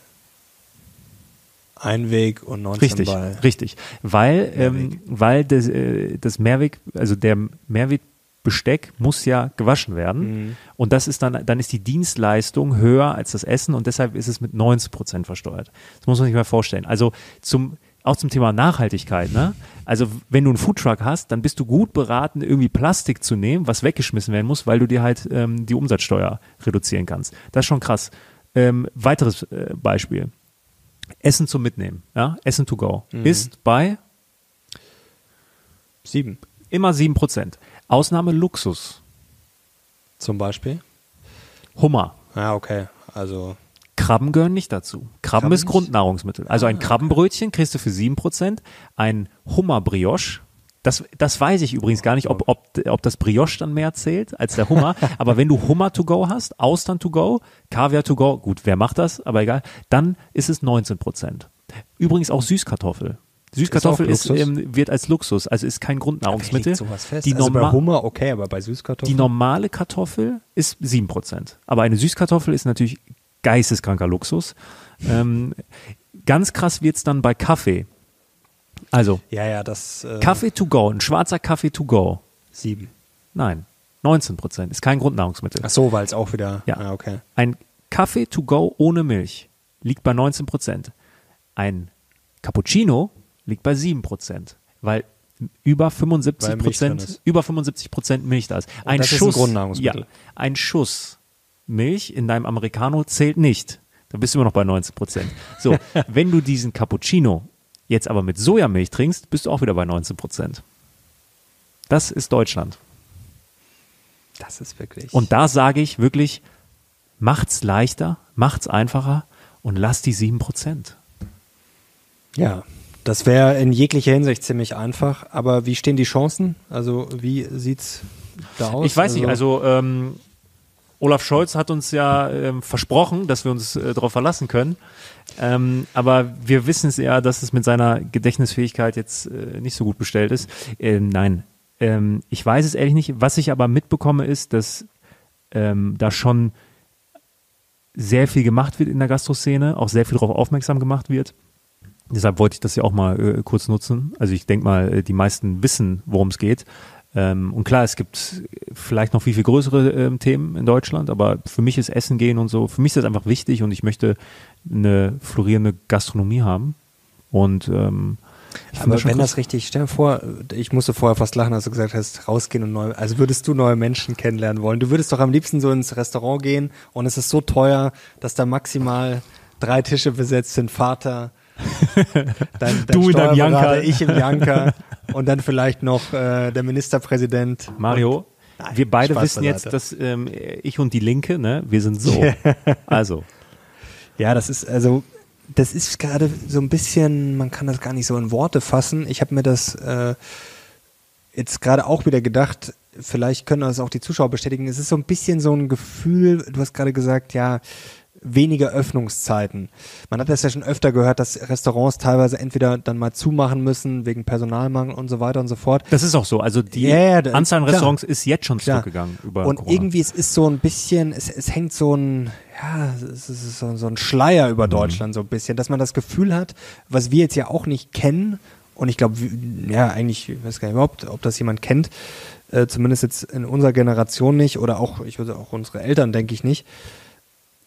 Einweg und 19 richtig, bei richtig, weil ähm, weil das, äh, das Mehrweg, also der Mehrweg Besteck muss ja gewaschen werden. Mhm. Und das ist dann, dann ist die Dienstleistung höher als das Essen und deshalb ist es mit 90 Prozent versteuert. Das muss man sich mal vorstellen. Also zum, auch zum Thema Nachhaltigkeit, ne? Also wenn du einen Foodtruck hast, dann bist du gut beraten, irgendwie Plastik zu nehmen, was weggeschmissen werden muss, weil du dir halt ähm, die Umsatzsteuer reduzieren kannst. Das ist schon krass. Ähm, weiteres äh, Beispiel. Essen zum Mitnehmen, ja? Essen to go. Mhm. Ist bei sieben. Immer sieben Prozent. Ausnahme Luxus. Zum Beispiel? Hummer. Ja, okay. Also. Krabben gehören nicht dazu. Krabben, Krabben ist Grundnahrungsmittel. Also ein ah, Krabbenbrötchen kriegst du für 7%, ein Hummerbrioche, das, das weiß ich übrigens gar nicht, ob, ob, ob das Brioche dann mehr zählt als der Hummer. (laughs) aber wenn du Hummer to go hast, Austern to go, Kaviar to go, gut, wer macht das? Aber egal, dann ist es 19% Übrigens auch Süßkartoffel. Süßkartoffel ist, ist ähm, wird als Luxus, also ist kein Grundnahrungsmittel. Die also bei Hummer okay, aber bei Süßkartoffeln? Die normale Kartoffel ist 7%. Aber eine Süßkartoffel ist natürlich geisteskranker Luxus. ähm, ganz krass wird's dann bei Kaffee. Also, ja, ja, das. Äh, Kaffee to go, ein schwarzer Kaffee to go. Sieben. Nein, 19% ist kein Grundnahrungsmittel. Ach so, weil es auch wieder. Ja, ah, okay. Ein Kaffee to go ohne Milch liegt bei 19% Ein Cappuccino liegt bei 7%, weil über 75 Prozent, über 75 Prozent Milch da ist. Ein das Schuss, ist ein ja, ein Schuss Milch in deinem Americano zählt nicht. Da bist du immer noch bei 19 Prozent. So, (laughs) wenn du diesen Cappuccino jetzt aber mit Sojamilch trinkst, bist du auch wieder bei 19 Prozent. Das ist Deutschland. Das ist wirklich. Und da sage ich wirklich, macht's leichter, macht's einfacher und lass die 7 Prozent. Ja, das wäre in jeglicher Hinsicht ziemlich einfach, aber wie stehen die Chancen? Also wie sieht's da aus? Ich weiß also, nicht, also ähm, Olaf Scholz hat uns ja ähm, versprochen, dass wir uns äh, darauf verlassen können. Ähm, aber wir wissen es ja, dass es mit seiner Gedächtnisfähigkeit jetzt äh, nicht so gut bestellt ist. Ähm, nein, ähm, ich weiß es ehrlich nicht. Was ich aber mitbekomme, ist, dass ähm, da schon sehr viel gemacht wird in der Gastroszene, auch sehr viel darauf aufmerksam gemacht wird. Deshalb wollte ich das ja auch mal äh, kurz nutzen. Also ich denke mal, äh, die meisten wissen, worum es geht. Ähm, und klar, es gibt vielleicht noch viel, viel größere ähm, Themen in Deutschland, aber für mich ist Essen gehen und so, für mich ist das einfach wichtig und ich möchte eine florierende Gastronomie haben. Und ähm, Aber wenn das richtig, stell dir vor, ich musste vorher fast lachen, als du gesagt hast, rausgehen und neu, also würdest du neue Menschen kennenlernen wollen? Du würdest doch am liebsten so ins Restaurant gehen und es ist so teuer, dass da maximal drei Tische besetzt sind, Vater, dein, dein du in deinem Janker, ich im Janker und dann vielleicht noch äh, der Ministerpräsident. Mario, Nein, wir beide Spaß wissen jetzt, dass ähm, ich und die Linke, ne, wir sind so. also. Ja, das ist also das ist gerade so ein bisschen, man kann das gar nicht so in Worte fassen. Ich habe mir das äh, jetzt gerade auch wieder gedacht, vielleicht können das auch die Zuschauer bestätigen. Es ist so ein bisschen so ein Gefühl, du hast gerade gesagt, ja, weniger Öffnungszeiten. Man hat das ja schon öfter gehört, dass Restaurants teilweise entweder dann mal zumachen müssen wegen Personalmangel und so weiter und so fort. Das ist auch so. Also die ja, ja, Anzahl an Restaurants klar. ist jetzt schon zurückgegangen ja. über Und Corona. irgendwie es ist so ein bisschen, es, es hängt so ein, ja, es ist so, so ein Schleier über mhm. Deutschland so ein bisschen, dass man das Gefühl hat, was wir jetzt ja auch nicht kennen und ich glaube, ja, eigentlich, ich weiß gar nicht überhaupt, ob das jemand kennt, äh, zumindest jetzt in unserer Generation nicht oder auch, ich würde auch unsere Eltern, denke ich nicht,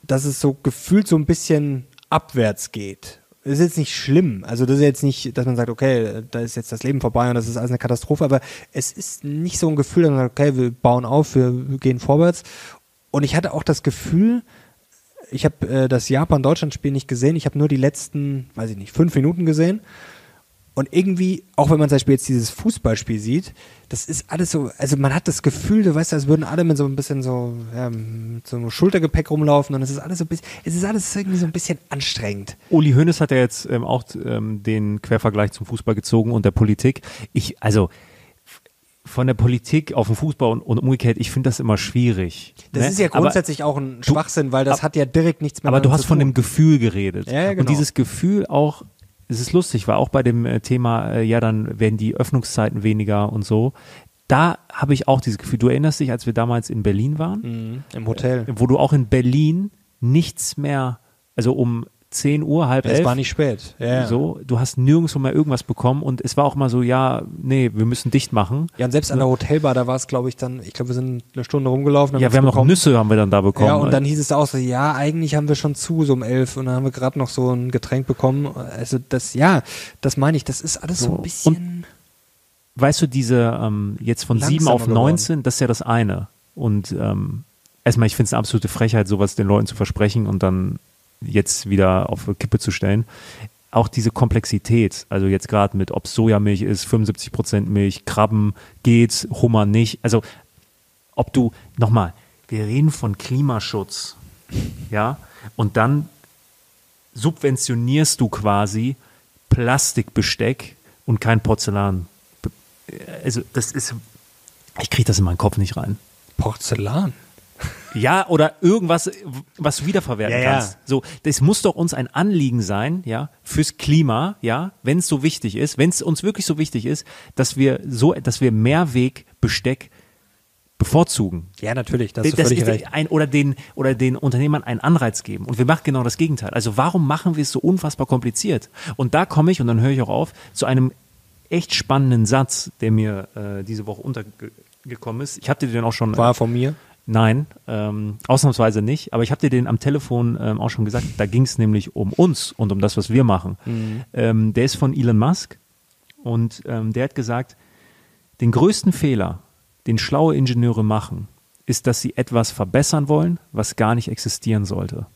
dass es so gefühlt so ein bisschen abwärts geht. Das ist jetzt nicht schlimm. Also das ist jetzt nicht, dass man sagt, okay, da ist jetzt das Leben vorbei und das ist alles eine Katastrophe, aber es ist nicht so ein Gefühl, dass man sagt, okay, wir bauen auf, wir gehen vorwärts. Und ich hatte auch das Gefühl, ich habe äh, das Japan-Deutschland-Spiel nicht gesehen, ich habe nur die letzten, weiß ich nicht, fünf Minuten gesehen und irgendwie, auch wenn man zum Beispiel jetzt dieses Fußballspiel sieht, das ist alles so, also man hat das Gefühl, du weißt, als würden alle mit so ein bisschen so, ja, mit so einem Schultergepäck rumlaufen und es ist alles so ein bisschen, es ist alles irgendwie so ein bisschen anstrengend. Uli Hoeneß hat ja jetzt ähm, auch ähm, den Quervergleich zum Fußball gezogen und der Politik. Ich, also, von der Politik auf den Fußball und, und umgekehrt, ich finde das immer schwierig. Das ne? ist ja grundsätzlich aber auch ein Schwachsinn, weil das ab, hat ja direkt nichts mehr Aber du hast von dem Gefühl geredet. Ja, ja, genau. Und dieses Gefühl auch es ist lustig, war auch bei dem äh, Thema, äh, ja, dann werden die Öffnungszeiten weniger und so. Da habe ich auch dieses Gefühl, du erinnerst dich, als wir damals in Berlin waren? Mhm, Im Hotel. Wo du auch in Berlin nichts mehr, also um 10 Uhr, halb elf. Es war nicht spät. Ja, so, du hast nirgendwo mehr irgendwas bekommen und es war auch mal so, ja, nee, wir müssen dicht machen. Ja, und selbst an der Hotelbar, da war es, glaube ich, dann, ich glaube, wir sind eine Stunde rumgelaufen. Ja, wir haben bekommen. noch Nüsse haben wir dann da bekommen. Ja, und dann hieß es auch so, ja, eigentlich haben wir schon zu, so um elf und dann haben wir gerade noch so ein Getränk bekommen. Also das, ja, das meine ich, das ist alles so, so ein bisschen. Und weißt du, diese, ähm, jetzt von sieben auf neunzehn, das ist ja das eine. Und ähm, erstmal, ich finde es eine absolute Frechheit, sowas den Leuten zu versprechen und dann jetzt wieder auf Kippe zu stellen. Auch diese Komplexität, also jetzt gerade mit, ob Sojamilch ist, 75 Prozent Milch, Krabben geht, Hummer nicht. Also ob du, nochmal, wir reden von Klimaschutz, ja, und dann subventionierst du quasi Plastikbesteck und kein Porzellan. Also das ist, ich kriege das in meinen Kopf nicht rein. Porzellan? Ja, oder irgendwas, was du wiederverwerten ja, kannst. Ja. So, das muss doch uns ein Anliegen sein, ja, fürs Klima, ja, wenn es so wichtig ist, wenn es uns wirklich so wichtig ist, dass wir so, dass wir Mehrwegbesteck bevorzugen. Ja, natürlich, das, das ist recht. Ein, oder den oder den Unternehmern einen Anreiz geben. Und wir machen genau das Gegenteil. Also warum machen wir es so unfassbar kompliziert? Und da komme ich und dann höre ich auch auf zu einem echt spannenden Satz, der mir äh, diese Woche untergekommen ist. Ich hatte den auch schon. War von mir? Nein, ähm, ausnahmsweise nicht. Aber ich habe dir den am Telefon ähm, auch schon gesagt. Da ging es nämlich um uns und um das, was wir machen. Mhm. Ähm, der ist von Elon Musk und ähm, der hat gesagt, den größten Fehler, den schlaue Ingenieure machen, ist, dass sie etwas verbessern wollen, was gar nicht existieren sollte.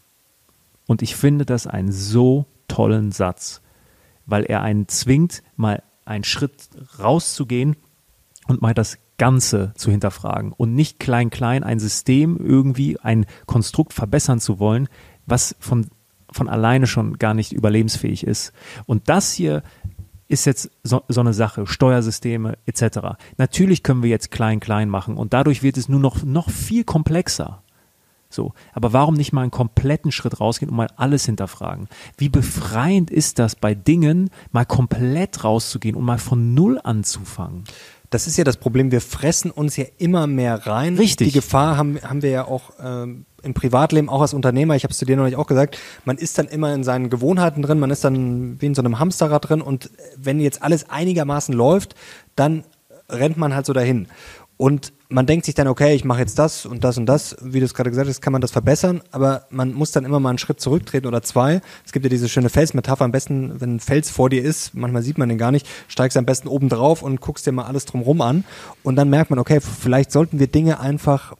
Und ich finde das einen so tollen Satz, weil er einen zwingt, mal einen Schritt rauszugehen und mal das Ganze zu hinterfragen und nicht klein klein ein System irgendwie ein Konstrukt verbessern zu wollen, was von von alleine schon gar nicht überlebensfähig ist. Und das hier ist jetzt so, so eine Sache, Steuersysteme etc. Natürlich können wir jetzt klein klein machen und dadurch wird es nur noch noch viel komplexer. So, aber warum nicht mal einen kompletten Schritt rausgehen und mal alles hinterfragen? Wie befreiend ist das bei Dingen, mal komplett rauszugehen und mal von Null anzufangen? Das ist ja das Problem, wir fressen uns ja immer mehr rein. Richtig. Die Gefahr haben, haben wir ja auch ähm, im Privatleben, auch als Unternehmer, ich habe es zu dir noch nicht auch gesagt, man ist dann immer in seinen Gewohnheiten drin, man ist dann wie in so einem Hamsterrad drin und wenn jetzt alles einigermaßen läuft, dann rennt man halt so dahin. Und man denkt sich dann, okay, ich mache jetzt das und das und das, wie du es gerade gesagt hast, kann man das verbessern, aber man muss dann immer mal einen Schritt zurücktreten oder zwei. Es gibt ja diese schöne Felsmetapher, am besten, wenn ein Fels vor dir ist, manchmal sieht man den gar nicht, steigst am besten oben drauf und guckst dir mal alles drumrum an und dann merkt man, okay, vielleicht sollten wir Dinge einfach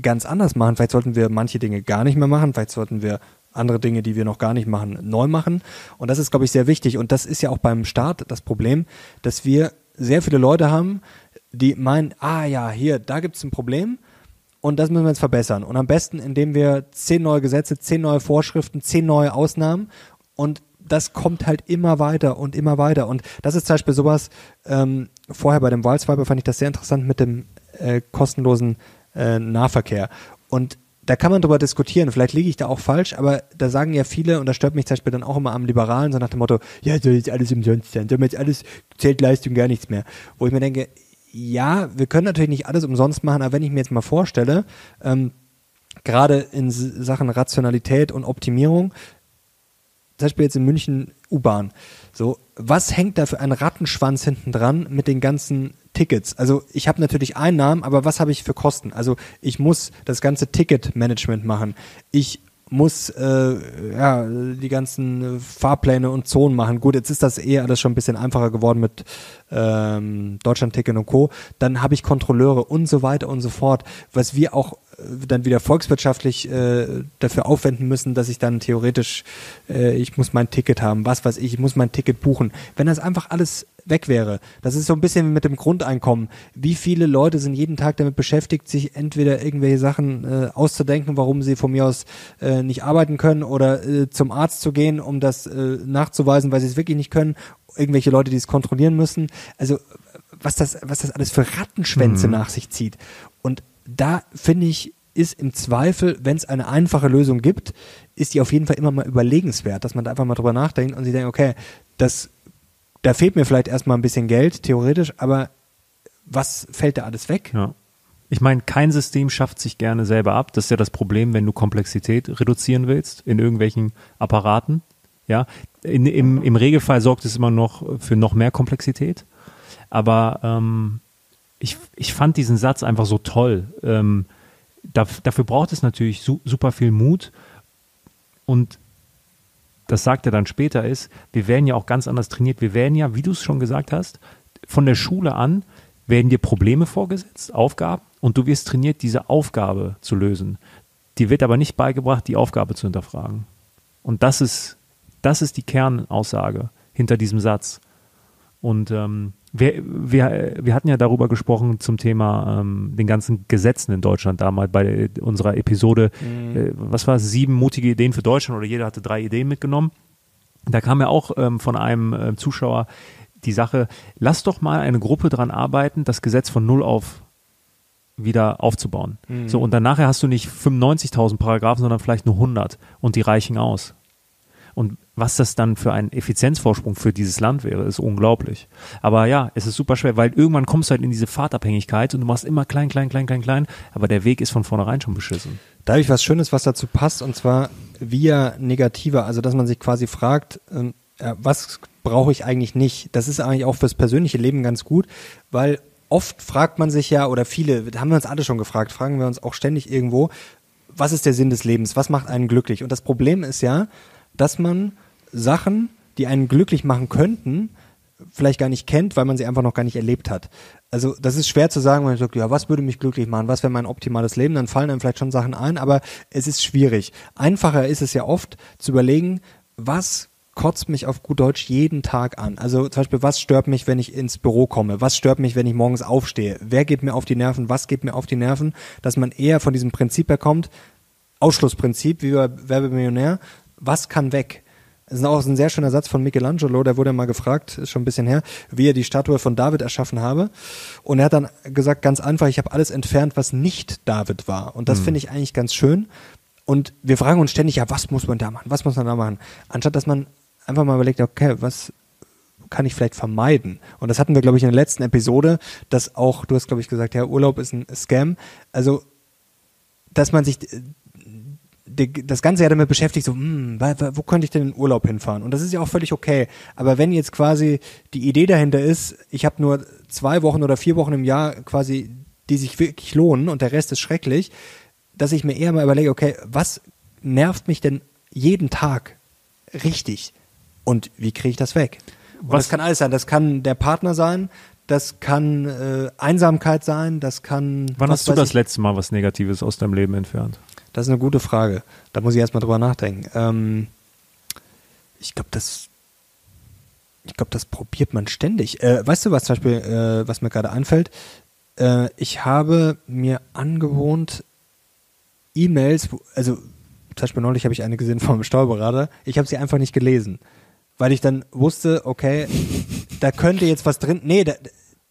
ganz anders machen, vielleicht sollten wir manche Dinge gar nicht mehr machen, vielleicht sollten wir andere Dinge, die wir noch gar nicht machen, neu machen. Und das ist, glaube ich, sehr wichtig. Und das ist ja auch beim Start das Problem, dass wir sehr viele Leute haben, die meinen, ah ja, hier, da gibt es ein Problem und das müssen wir jetzt verbessern. Und am besten, indem wir zehn neue Gesetze, zehn neue Vorschriften, zehn neue Ausnahmen und das kommt halt immer weiter und immer weiter. Und das ist zum Beispiel sowas, ähm, vorher bei dem Waldswiper fand ich das sehr interessant mit dem äh, kostenlosen äh, Nahverkehr. Und da kann man drüber diskutieren, vielleicht liege ich da auch falsch, aber da sagen ja viele, und das stört mich zum Beispiel dann auch immer am Liberalen, so nach dem Motto, ja, soll jetzt alles umsonst sein, soll jetzt alles, zählt Leistung gar nichts mehr. Wo ich mir denke, ja, wir können natürlich nicht alles umsonst machen, aber wenn ich mir jetzt mal vorstelle, ähm, gerade in Sachen Rationalität und Optimierung, zum Beispiel jetzt in München U-Bahn, so, was hängt da für ein Rattenschwanz hinten dran mit den ganzen Tickets? Also ich habe natürlich Einnahmen, aber was habe ich für Kosten? Also ich muss das ganze Ticketmanagement machen. Ich muss äh, ja die ganzen Fahrpläne und Zonen machen. Gut, jetzt ist das eh alles schon ein bisschen einfacher geworden mit ähm, Deutschland-Ticket und Co. Dann habe ich Kontrolleure und so weiter und so fort, was wir auch äh, dann wieder volkswirtschaftlich äh, dafür aufwenden müssen, dass ich dann theoretisch, äh, ich muss mein Ticket haben, was weiß ich, ich muss mein Ticket buchen. Wenn das einfach alles weg wäre. Das ist so ein bisschen wie mit dem Grundeinkommen. Wie viele Leute sind jeden Tag damit beschäftigt, sich entweder irgendwelche Sachen äh, auszudenken, warum sie von mir aus äh, nicht arbeiten können oder äh, zum Arzt zu gehen, um das äh, nachzuweisen, weil sie es wirklich nicht können. Irgendwelche Leute, die es kontrollieren müssen. Also was das, was das alles für Rattenschwänze mhm. nach sich zieht. Und da finde ich, ist im Zweifel, wenn es eine einfache Lösung gibt, ist die auf jeden Fall immer mal überlegenswert, dass man da einfach mal drüber nachdenkt und sich denkt, okay, das da fehlt mir vielleicht erstmal ein bisschen Geld, theoretisch, aber was fällt da alles weg? Ja. Ich meine, kein System schafft sich gerne selber ab. Das ist ja das Problem, wenn du Komplexität reduzieren willst in irgendwelchen Apparaten. Ja, in, im, im Regelfall sorgt es immer noch für noch mehr Komplexität. Aber ähm, ich, ich fand diesen Satz einfach so toll. Ähm, da, dafür braucht es natürlich su super viel Mut und das sagt er dann später, ist, wir werden ja auch ganz anders trainiert. Wir werden ja, wie du es schon gesagt hast, von der Schule an werden dir Probleme vorgesetzt, Aufgaben, und du wirst trainiert, diese Aufgabe zu lösen. Dir wird aber nicht beigebracht, die Aufgabe zu hinterfragen. Und das ist, das ist die Kernaussage hinter diesem Satz. Und ähm, wir, wir, wir hatten ja darüber gesprochen zum Thema ähm, den ganzen Gesetzen in Deutschland damals bei unserer Episode, mhm. äh, was war es, sieben mutige Ideen für Deutschland oder jeder hatte drei Ideen mitgenommen. Da kam ja auch ähm, von einem äh, Zuschauer die Sache, lass doch mal eine Gruppe dran arbeiten, das Gesetz von null auf wieder aufzubauen. Mhm. So, und dann nachher hast du nicht 95.000 Paragraphen, sondern vielleicht nur 100 und die reichen aus. Und was das dann für ein Effizienzvorsprung für dieses Land wäre, ist unglaublich. Aber ja, es ist super schwer, weil irgendwann kommst du halt in diese Fahrtabhängigkeit und du machst immer klein, klein, klein, klein, klein, aber der Weg ist von vornherein schon beschissen. Da habe ich was Schönes, was dazu passt, und zwar via negativer, also dass man sich quasi fragt, ja, was brauche ich eigentlich nicht? Das ist eigentlich auch fürs persönliche Leben ganz gut, weil oft fragt man sich ja, oder viele, haben wir uns alle schon gefragt, fragen wir uns auch ständig irgendwo, was ist der Sinn des Lebens? Was macht einen glücklich? Und das Problem ist ja, dass man Sachen, die einen glücklich machen könnten, vielleicht gar nicht kennt, weil man sie einfach noch gar nicht erlebt hat. Also das ist schwer zu sagen, wenn man sagt, ja, was würde mich glücklich machen, was wäre mein optimales Leben, dann fallen einem vielleicht schon Sachen ein, aber es ist schwierig. Einfacher ist es ja oft zu überlegen, was kotzt mich auf gut Deutsch jeden Tag an. Also zum Beispiel, was stört mich, wenn ich ins Büro komme? Was stört mich, wenn ich morgens aufstehe? Wer geht mir auf die Nerven? Was geht mir auf die Nerven? Dass man eher von diesem Prinzip herkommt, Ausschlussprinzip, wie bei Werbemillionär, was kann weg? Das ist auch ein sehr schöner Satz von Michelangelo, der wurde mal gefragt, ist schon ein bisschen her, wie er die Statue von David erschaffen habe. Und er hat dann gesagt, ganz einfach, ich habe alles entfernt, was nicht David war. Und das mhm. finde ich eigentlich ganz schön. Und wir fragen uns ständig, ja, was muss man da machen? Was muss man da machen? Anstatt dass man einfach mal überlegt, okay, was kann ich vielleicht vermeiden? Und das hatten wir, glaube ich, in der letzten Episode, dass auch, du hast, glaube ich, gesagt, ja, Urlaub ist ein Scam. Also, dass man sich das ganze Jahr damit beschäftigt, so, hm, wo könnte ich denn in Urlaub hinfahren? Und das ist ja auch völlig okay. Aber wenn jetzt quasi die Idee dahinter ist, ich habe nur zwei Wochen oder vier Wochen im Jahr quasi die sich wirklich lohnen und der Rest ist schrecklich, dass ich mir eher mal überlege, okay, was nervt mich denn jeden Tag richtig und wie kriege ich das weg? Und was das kann alles sein. Das kann der Partner sein, das kann äh, Einsamkeit sein, das kann. Wann hast du das ich? letzte Mal was Negatives aus deinem Leben entfernt? Das ist eine gute Frage. Da muss ich erstmal drüber nachdenken. Ähm, ich glaube, das. Ich glaube, das probiert man ständig. Äh, weißt du, was zum Beispiel, äh, was mir gerade einfällt? Äh, ich habe mir angewohnt, E-Mails, also zum Beispiel neulich habe ich eine gesehen vom Steuerberater, ich habe sie einfach nicht gelesen, weil ich dann wusste, okay, da könnte jetzt was drin, nee, da,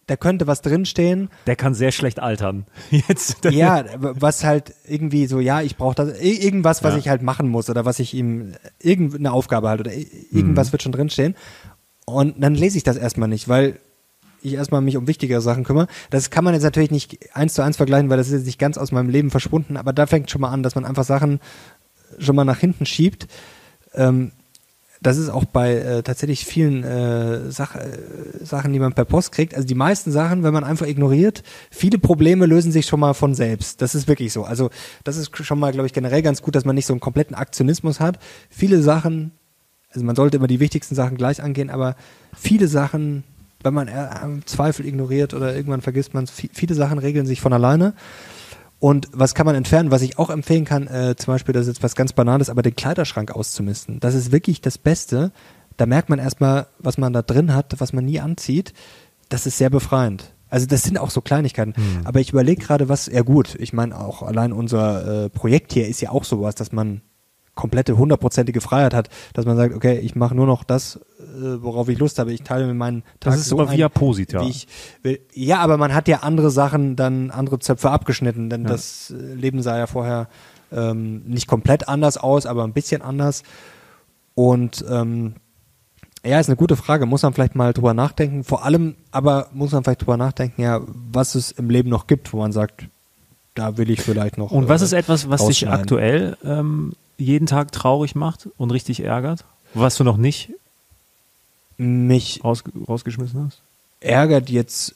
da könnte was drinstehen. Der kann sehr schlecht altern. (laughs) Jetzt. Ja, was halt irgendwie so, ja, ich brauche das, irgendwas, was ja. ich halt machen muss oder was ich ihm, irgendeine Aufgabe halt oder irgendwas mhm. wird schon drinstehen. Und dann lese ich das erstmal nicht, weil ich erstmal mich um wichtigere Sachen kümmere. Das kann man jetzt natürlich nicht eins zu eins vergleichen, weil das ist jetzt nicht ganz aus meinem Leben verschwunden, aber da fängt schon mal an, dass man einfach Sachen schon mal nach hinten schiebt. Ähm, das ist auch bei äh, tatsächlich vielen äh, Sach äh, Sachen, die man per Post kriegt. Also die meisten Sachen, wenn man einfach ignoriert, viele Probleme lösen sich schon mal von selbst. Das ist wirklich so. Also das ist schon mal, glaube ich, generell ganz gut, dass man nicht so einen kompletten Aktionismus hat. Viele Sachen, also man sollte immer die wichtigsten Sachen gleich angehen, aber viele Sachen, wenn man äh, Zweifel ignoriert oder irgendwann vergisst man, viele Sachen regeln sich von alleine. Und was kann man entfernen? Was ich auch empfehlen kann, äh, zum Beispiel, das ist jetzt was ganz Banales, aber den Kleiderschrank auszumisten. Das ist wirklich das Beste. Da merkt man erstmal, was man da drin hat, was man nie anzieht. Das ist sehr befreiend. Also das sind auch so Kleinigkeiten. Mhm. Aber ich überlege gerade, was, ja gut, ich meine auch allein unser äh, Projekt hier ist ja auch sowas, dass man komplette hundertprozentige Freiheit hat, dass man sagt, okay, ich mache nur noch das, äh, worauf ich Lust habe. Ich teile mir meinen Tag Das ist so aber via Posit, ja. Aber man hat ja andere Sachen, dann andere Zöpfe abgeschnitten, denn ja. das äh, Leben sah ja vorher ähm, nicht komplett anders aus, aber ein bisschen anders. Und ähm, ja, ist eine gute Frage. Muss man vielleicht mal drüber nachdenken. Vor allem aber muss man vielleicht drüber nachdenken, ja, was es im Leben noch gibt, wo man sagt, da will ich vielleicht noch. Und was äh, ist etwas, was dich aktuell ähm, jeden Tag traurig macht und richtig ärgert? Was du noch nicht mich raus, rausgeschmissen hast? Ärgert jetzt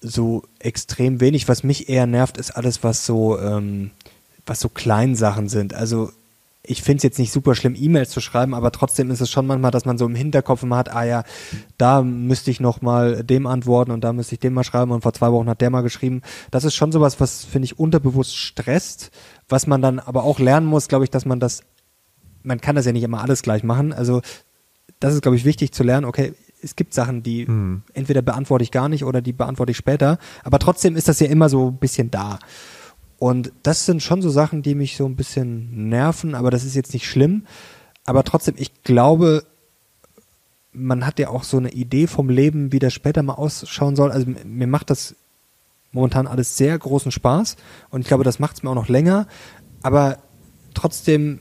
so extrem wenig. Was mich eher nervt, ist alles, was so, ähm, was so Kleinsachen sind. Also ich finde es jetzt nicht super schlimm, E-Mails zu schreiben, aber trotzdem ist es schon manchmal, dass man so im Hinterkopf immer hat, ah ja, da müsste ich noch mal dem antworten und da müsste ich dem mal schreiben und vor zwei Wochen hat der mal geschrieben. Das ist schon sowas, was finde ich unterbewusst stresst, was man dann aber auch lernen muss, glaube ich, dass man das, man kann das ja nicht immer alles gleich machen. Also das ist, glaube ich, wichtig zu lernen, okay, es gibt Sachen, die hm. entweder beantworte ich gar nicht oder die beantworte ich später, aber trotzdem ist das ja immer so ein bisschen da. Und das sind schon so Sachen, die mich so ein bisschen nerven, aber das ist jetzt nicht schlimm. Aber trotzdem, ich glaube, man hat ja auch so eine Idee vom Leben, wie das später mal ausschauen soll. Also mir macht das momentan alles sehr großen Spaß und ich glaube, das macht es mir auch noch länger. Aber trotzdem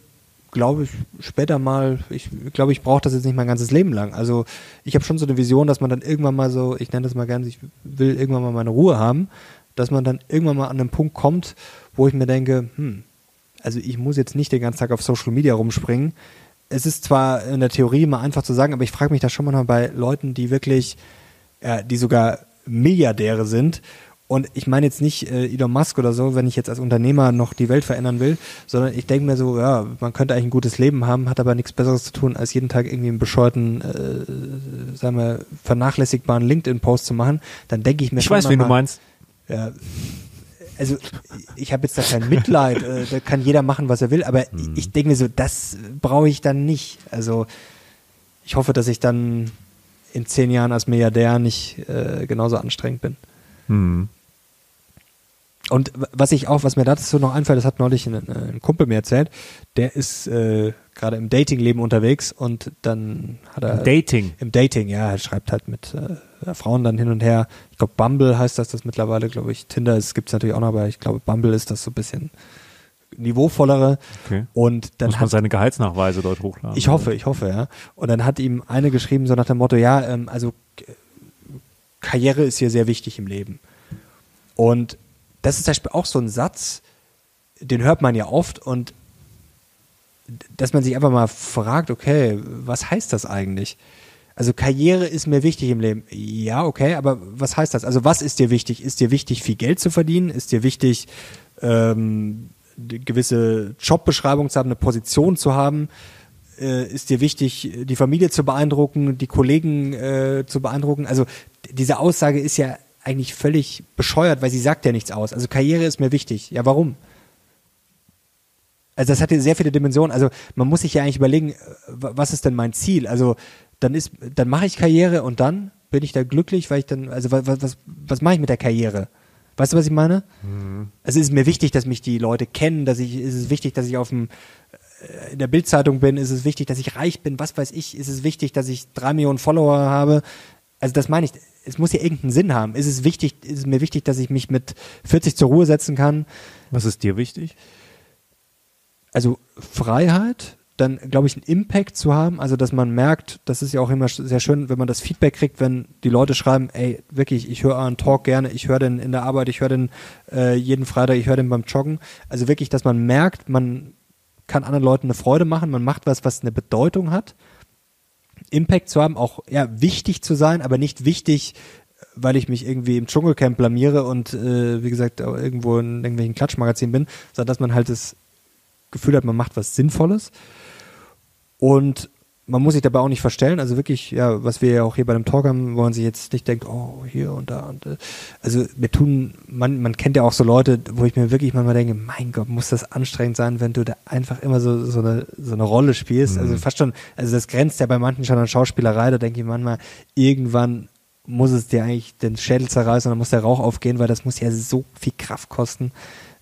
glaube ich später mal, ich glaube, ich brauche das jetzt nicht mein ganzes Leben lang. Also ich habe schon so eine Vision, dass man dann irgendwann mal so, ich nenne das mal gerne, ich will irgendwann mal meine Ruhe haben, dass man dann irgendwann mal an einen Punkt kommt, wo ich mir denke, hm, also ich muss jetzt nicht den ganzen Tag auf Social Media rumspringen. Es ist zwar in der Theorie mal einfach zu sagen, aber ich frage mich da schon mal bei Leuten, die wirklich, äh, die sogar Milliardäre sind und ich meine jetzt nicht äh, Elon Musk oder so, wenn ich jetzt als Unternehmer noch die Welt verändern will, sondern ich denke mir so, ja, man könnte eigentlich ein gutes Leben haben, hat aber nichts Besseres zu tun, als jeden Tag irgendwie einen bescheuerten, äh, sagen wir, vernachlässigbaren LinkedIn-Post zu machen. Dann denke ich mir Ich schon weiß, wen du meinst. Ja, also ich habe jetzt da kein Mitleid, äh, da kann jeder machen, was er will, aber hm. ich denke mir so, das brauche ich dann nicht. Also ich hoffe, dass ich dann in zehn Jahren als Milliardär nicht äh, genauso anstrengend bin. Hm. Und was ich auch, was mir dazu noch einfällt, das hat neulich ein, ein Kumpel mir erzählt, der ist äh, gerade im Dating-Leben unterwegs und dann hat er. Im Dating? Im Dating, ja, er schreibt halt mit äh, Frauen dann hin und her. Ich glaube, Bumble heißt das das mittlerweile, glaube ich. Tinder gibt es natürlich auch noch, aber ich glaube, Bumble ist das so ein bisschen niveauvollere. Okay. Und dann Muss man hat, seine Gehaltsnachweise dort hochladen? Ich hoffe, ich hoffe, ja. Und dann hat ihm eine geschrieben, so nach dem Motto, ja, ähm, also Karriere ist hier sehr wichtig im Leben. Und das ist zum Beispiel auch so ein Satz, den hört man ja oft und dass man sich einfach mal fragt, okay, was heißt das eigentlich? Also Karriere ist mir wichtig im Leben. Ja, okay, aber was heißt das? Also was ist dir wichtig? Ist dir wichtig, viel Geld zu verdienen? Ist dir wichtig, ähm, eine gewisse Jobbeschreibung zu haben, eine Position zu haben? Äh, ist dir wichtig, die Familie zu beeindrucken, die Kollegen äh, zu beeindrucken? Also diese Aussage ist ja eigentlich völlig bescheuert, weil sie sagt ja nichts aus. Also Karriere ist mir wichtig. Ja, warum? Also das hat ja sehr viele Dimensionen. Also man muss sich ja eigentlich überlegen, äh, was ist denn mein Ziel? Also dann ist, dann mache ich Karriere und dann bin ich da glücklich, weil ich dann, also was, was, was mache ich mit der Karriere? Weißt du, was ich meine? Mhm. Also es ist mir wichtig, dass mich die Leute kennen, dass ich, ist es wichtig, dass ich auf dem äh, in der Bildzeitung bin, ist es wichtig, dass ich reich bin, was weiß ich, ist es wichtig, dass ich drei Millionen Follower habe. Also das meine ich, es muss ja irgendeinen Sinn haben. Ist es wichtig, ist es mir wichtig, dass ich mich mit 40 zur Ruhe setzen kann? Was ist dir wichtig? Also Freiheit, dann glaube ich einen Impact zu haben, also dass man merkt, das ist ja auch immer sehr schön, wenn man das Feedback kriegt, wenn die Leute schreiben, ey, wirklich, ich höre einen Talk gerne, ich höre den in der Arbeit, ich höre den äh, jeden Freitag, ich höre den beim Joggen. Also wirklich, dass man merkt, man kann anderen Leuten eine Freude machen, man macht was, was eine Bedeutung hat. Impact zu haben, auch ja wichtig zu sein, aber nicht wichtig, weil ich mich irgendwie im Dschungelcamp blamiere und äh, wie gesagt irgendwo in irgendwelchen Klatschmagazinen bin, sondern dass man halt das Gefühl hat, man macht was Sinnvolles. Und man muss sich dabei auch nicht verstellen. Also wirklich, ja, was wir ja auch hier bei dem Talk haben, wo man sich jetzt nicht denkt, oh, hier und da und äh. also wir tun, man, man kennt ja auch so Leute, wo ich mir wirklich manchmal denke, mein Gott, muss das anstrengend sein, wenn du da einfach immer so, so eine, so eine Rolle spielst. Also mhm. Also fast schon, also das grenzt ja bei manchen schon an Schauspielerei, da denke ich manchmal, irgendwann muss es dir eigentlich den Schädel zerreißen und dann muss der Rauch aufgehen, weil das muss ja so viel Kraft kosten,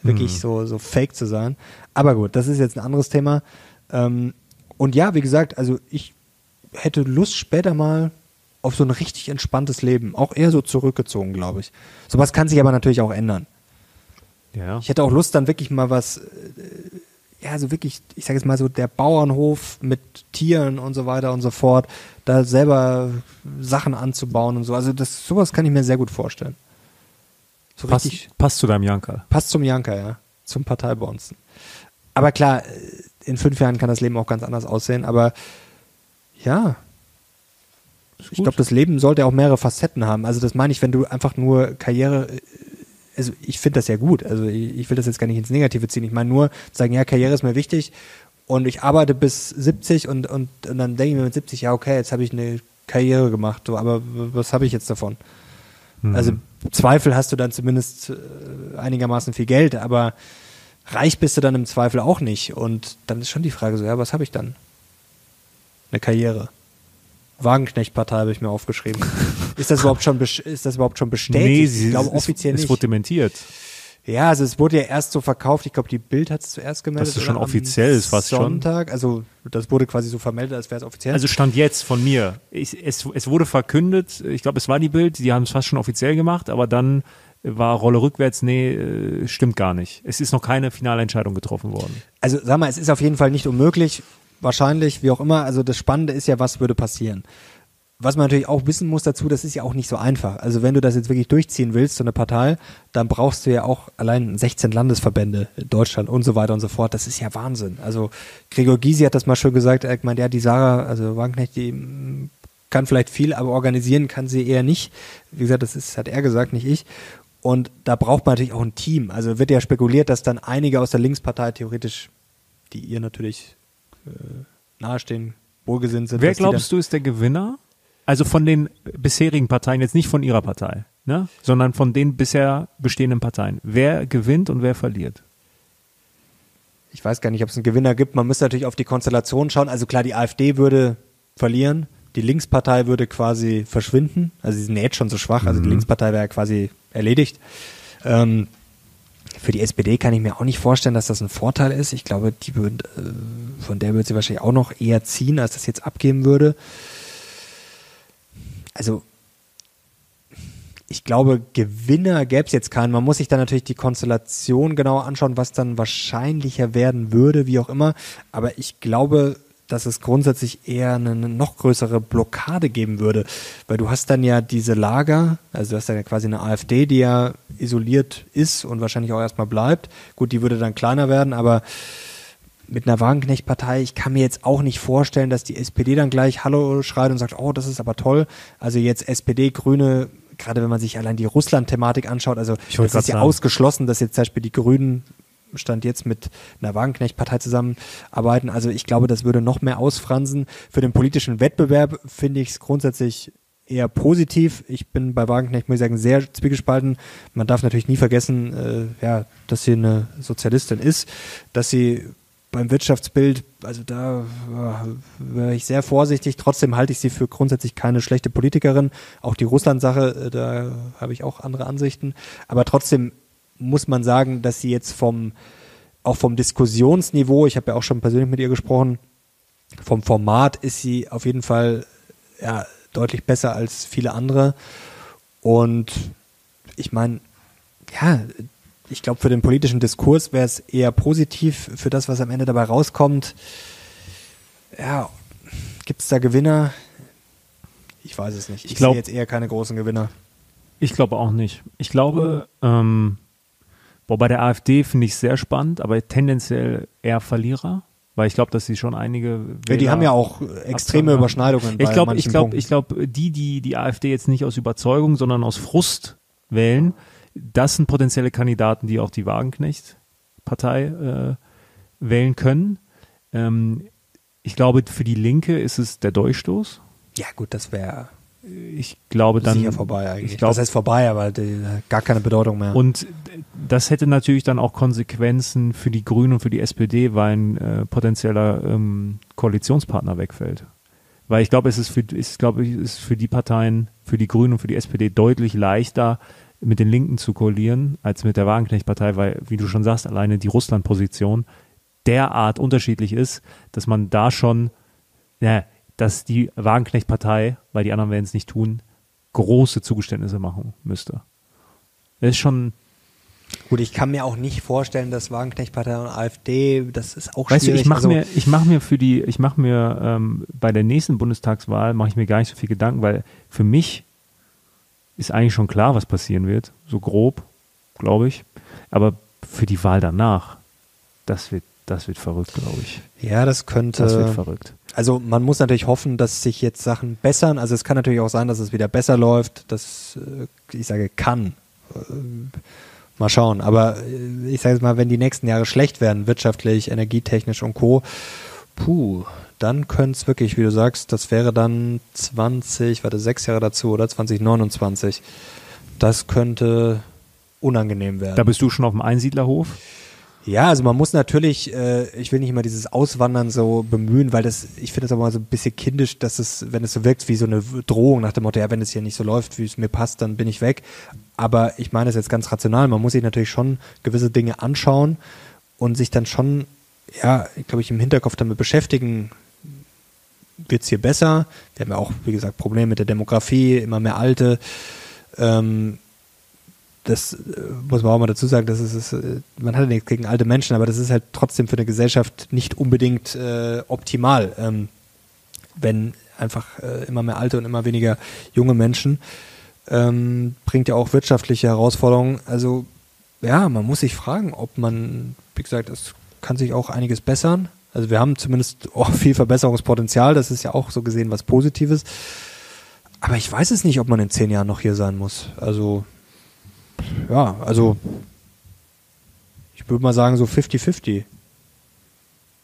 wirklich mhm. so, so fake zu sein. Aber gut, das ist jetzt ein anderes Thema. Ähm, und ja, wie gesagt, also ich hätte Lust später mal auf so ein richtig entspanntes Leben. Auch eher so zurückgezogen, glaube ich. Sowas kann sich aber natürlich auch ändern. Ja. Ich hätte auch Lust, dann wirklich mal was, äh, ja, so wirklich, ich sage jetzt mal so, der Bauernhof mit Tieren und so weiter und so fort, da selber Sachen anzubauen und so. Also das, sowas kann ich mir sehr gut vorstellen. So passt, richtig, passt zu deinem Janker. Passt zum Janker, ja. Zum Parteibonzen. Aber klar, in fünf Jahren kann das Leben auch ganz anders aussehen, aber ja. Ich glaube, das Leben sollte auch mehrere Facetten haben. Also das meine ich, wenn du einfach nur Karriere, also ich finde das ja gut. Also ich will das jetzt gar nicht ins Negative ziehen. Ich meine nur sagen, ja, Karriere ist mir wichtig und ich arbeite bis 70 und, und, und dann denke ich mir mit 70, ja, okay, jetzt habe ich eine Karriere gemacht, aber was habe ich jetzt davon? Mhm. Also Zweifel hast du dann zumindest äh, einigermaßen viel Geld, aber reich bist du dann im Zweifel auch nicht. Und dann ist schon die Frage so, ja, was habe ich dann? Eine Karriere. Wagenknecht-Partei habe ich mir aufgeschrieben. (laughs) ist das überhaupt schon ist das überhaupt schon bestätigt? Nee, sie, ich glaube offiziell es, nicht. Es wurde dementiert. Ja, also es wurde ja erst so verkauft. Ich glaube, die Bild hat es zuerst gemeldet. Das ist schon offiziell, ist fast schon. Sonntag, also das wurde quasi so vermeldet, als wäre es offiziell. Also stand jetzt von mir. Ich, es, es wurde verkündet. Ich glaube, es war die Bild. Die haben es fast schon offiziell gemacht, aber dann war Rolle rückwärts, nee, äh, stimmt gar nicht. Es ist noch keine finale Entscheidung getroffen worden. Also sag mal, es ist auf jeden Fall nicht unmöglich, wahrscheinlich, wie auch immer. Also das Spannende ist ja, was würde passieren. Was man natürlich auch wissen muss dazu, das ist ja auch nicht so einfach. Also wenn du das jetzt wirklich durchziehen willst, so eine Partei, dann brauchst du ja auch allein 16 Landesverbände in Deutschland und so weiter und so fort. Das ist ja Wahnsinn. Also Gregor Gysi hat das mal schon gesagt, er meint, ja, die Sarah, also Wagenknecht, die mm, kann vielleicht viel, aber organisieren kann sie eher nicht. Wie gesagt, das ist, hat er gesagt, nicht ich. Und da braucht man natürlich auch ein Team. Also wird ja spekuliert, dass dann einige aus der Linkspartei theoretisch, die ihr natürlich äh, nahestehen, wohlgesinnt sind. Wer glaubst du ist der Gewinner? Also von den bisherigen Parteien, jetzt nicht von ihrer Partei, ne? sondern von den bisher bestehenden Parteien. Wer gewinnt und wer verliert? Ich weiß gar nicht, ob es einen Gewinner gibt. Man müsste natürlich auf die Konstellation schauen. Also klar, die AfD würde verlieren die Linkspartei würde quasi verschwinden. Also sie sind jetzt schon so schwach, also die mhm. Linkspartei wäre quasi erledigt. Ähm, für die SPD kann ich mir auch nicht vorstellen, dass das ein Vorteil ist. Ich glaube, die würden, äh, von der würde sie wahrscheinlich auch noch eher ziehen, als das jetzt abgeben würde. Also ich glaube, Gewinner gäbe es jetzt keinen. Man muss sich dann natürlich die Konstellation genauer anschauen, was dann wahrscheinlicher werden würde, wie auch immer. Aber ich glaube, dass es grundsätzlich eher eine noch größere Blockade geben würde. Weil du hast dann ja diese Lager, also du hast dann ja quasi eine AfD, die ja isoliert ist und wahrscheinlich auch erstmal bleibt. Gut, die würde dann kleiner werden, aber mit einer Wagenknecht-Partei, ich kann mir jetzt auch nicht vorstellen, dass die SPD dann gleich Hallo schreit und sagt, oh, das ist aber toll. Also jetzt SPD, Grüne, gerade wenn man sich allein die Russland-Thematik anschaut, also es ist ja sagen. ausgeschlossen, dass jetzt zum Beispiel die Grünen Stand jetzt mit einer Wagenknecht-Partei zusammenarbeiten. Also ich glaube, das würde noch mehr ausfransen. Für den politischen Wettbewerb finde ich es grundsätzlich eher positiv. Ich bin bei Wagenknecht, muss ich sagen, sehr zwiegespalten. Man darf natürlich nie vergessen, äh, ja, dass sie eine Sozialistin ist, dass sie beim Wirtschaftsbild, also da wäre ich sehr vorsichtig. Trotzdem halte ich sie für grundsätzlich keine schlechte Politikerin. Auch die Russland-Sache, äh, da habe ich auch andere Ansichten. Aber trotzdem muss man sagen, dass sie jetzt vom, auch vom Diskussionsniveau, ich habe ja auch schon persönlich mit ihr gesprochen, vom Format ist sie auf jeden Fall ja, deutlich besser als viele andere. Und ich meine, ja, ich glaube, für den politischen Diskurs wäre es eher positiv für das, was am Ende dabei rauskommt. Ja, gibt es da Gewinner? Ich weiß es nicht. Ich, ich sehe jetzt eher keine großen Gewinner. Ich glaube auch nicht. Ich glaube, ähm, boah, bei der AfD finde ich es sehr spannend, aber tendenziell eher Verlierer weil ich glaube, dass sie schon einige ja, die haben ja auch extreme haben. Überschneidungen. Ich glaube, ich glaube, ich glaube, die, die die AfD jetzt nicht aus Überzeugung, sondern aus Frust wählen, das sind potenzielle Kandidaten, die auch die Wagenknecht-Partei äh, wählen können. Ähm, ich glaube, für die Linke ist es der Durchstoß. Ja, gut, das wäre ich glaube dann. Sicher vorbei eigentlich. Ich glaub, das heißt vorbei, aber die, gar keine Bedeutung mehr. Und das hätte natürlich dann auch Konsequenzen für die Grünen und für die SPD, weil ein äh, potenzieller ähm, Koalitionspartner wegfällt. Weil ich glaube, es ist für, ist, glaube ich, ist für die Parteien, für die Grünen und für die SPD deutlich leichter, mit den Linken zu koalieren, als mit der Wagenknecht-Partei, weil, wie du schon sagst, alleine die Russland-Position derart unterschiedlich ist, dass man da schon, ja, dass die Wagenknecht-Partei, weil die anderen werden es nicht tun, große Zugeständnisse machen müsste. Das ist schon. Gut, ich kann mir auch nicht vorstellen, dass Wagenknecht-Partei und AfD, das ist auch weißt schwierig. Du, ich mache also, mir, ich mache mir für die, ich mache mir ähm, bei der nächsten Bundestagswahl mache ich mir gar nicht so viel Gedanken, weil für mich ist eigentlich schon klar, was passieren wird, so grob, glaube ich. Aber für die Wahl danach, das wird, das wird verrückt, glaube ich. Ja, das könnte. Das wird verrückt. Also man muss natürlich hoffen, dass sich jetzt Sachen bessern. Also es kann natürlich auch sein, dass es wieder besser läuft. Das, äh, ich sage, kann. Äh, mal schauen. Aber äh, ich sage jetzt mal, wenn die nächsten Jahre schlecht werden, wirtschaftlich, energietechnisch und Co., puh, dann könnte es wirklich, wie du sagst, das wäre dann 20, warte, sechs Jahre dazu oder 2029. Das könnte unangenehm werden. Da bist du schon auf dem Einsiedlerhof? Ja, also man muss natürlich, äh, ich will nicht immer dieses Auswandern so bemühen, weil das, ich finde es aber mal so ein bisschen kindisch, dass es, wenn es so wirkt wie so eine Drohung nach dem Motto, ja, wenn es hier nicht so läuft, wie es mir passt, dann bin ich weg. Aber ich meine es jetzt ganz rational, man muss sich natürlich schon gewisse Dinge anschauen und sich dann schon, ja, glaube ich, im Hinterkopf damit beschäftigen, wird es hier besser? Wir haben ja auch, wie gesagt, Probleme mit der Demografie, immer mehr Alte. Ähm, das äh, muss man auch mal dazu sagen, das ist, äh, man hat ja nichts gegen alte Menschen, aber das ist halt trotzdem für eine Gesellschaft nicht unbedingt äh, optimal, ähm, wenn einfach äh, immer mehr alte und immer weniger junge Menschen ähm, bringt ja auch wirtschaftliche Herausforderungen. Also ja, man muss sich fragen, ob man, wie gesagt, es kann sich auch einiges bessern. Also wir haben zumindest (laughs) auch viel Verbesserungspotenzial, das ist ja auch so gesehen was Positives. Aber ich weiß es nicht, ob man in zehn Jahren noch hier sein muss. Also ja, also ich würde mal sagen so 50-50.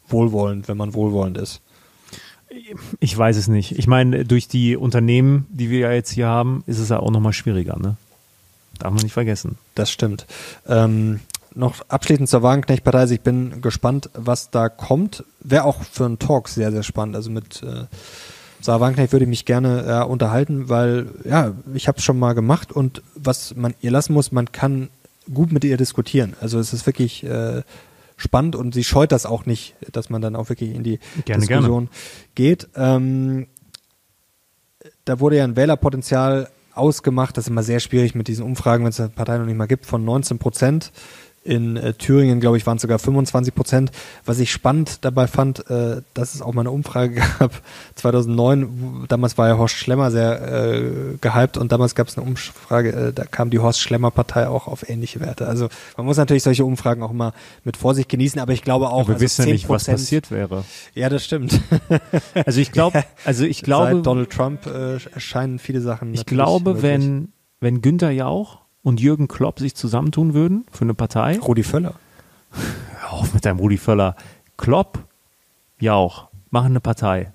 Wohlwollend, wenn man wohlwollend ist. Ich weiß es nicht. Ich meine, durch die Unternehmen, die wir ja jetzt hier haben, ist es ja auch nochmal schwieriger, ne? Darf man nicht vergessen. Das stimmt. Ähm, noch abschließend zur Wagenknecht-Partei. Ich bin gespannt, was da kommt. Wäre auch für einen Talk sehr, sehr spannend. Also mit äh, Sarah Wagenknecht würde ich mich gerne äh, unterhalten, weil ja, ich habe es schon mal gemacht und was man ihr lassen muss, man kann gut mit ihr diskutieren. Also es ist wirklich äh, spannend und sie scheut das auch nicht, dass man dann auch wirklich in die gerne, Diskussion gerne. geht. Ähm, da wurde ja ein Wählerpotenzial ausgemacht, das ist immer sehr schwierig mit diesen Umfragen, wenn es eine Partei noch nicht mal gibt, von 19 Prozent In äh, Thüringen, glaube ich, waren es sogar 25 Prozent. Was ich spannend dabei fand, äh, dass es auch mal eine Umfrage (laughs) gab, 2009, wo, damals war ja Horst Schlemmer sehr äh, gehypt und damals gab es eine Umfrage, äh, da kam die Horst Schlemmer Partei auch auf ähnliche Werte. Also man muss natürlich solche Umfragen auch mal mit Vorsicht genießen, aber ich glaube auch, wir also wissen ja nicht, was passiert wäre. Ja, das stimmt. (laughs) also ich glaube, also ich glaube, Seit Donald Trump äh, erscheinen viele Sachen. Ich glaube, wenn wenn Günther Jauch und Jürgen Klopp sich zusammentun würden für eine Partei. Rudi Völler. Hör auf mit deinem Rudi Völler. Klopp, Jauch, machen eine Partei.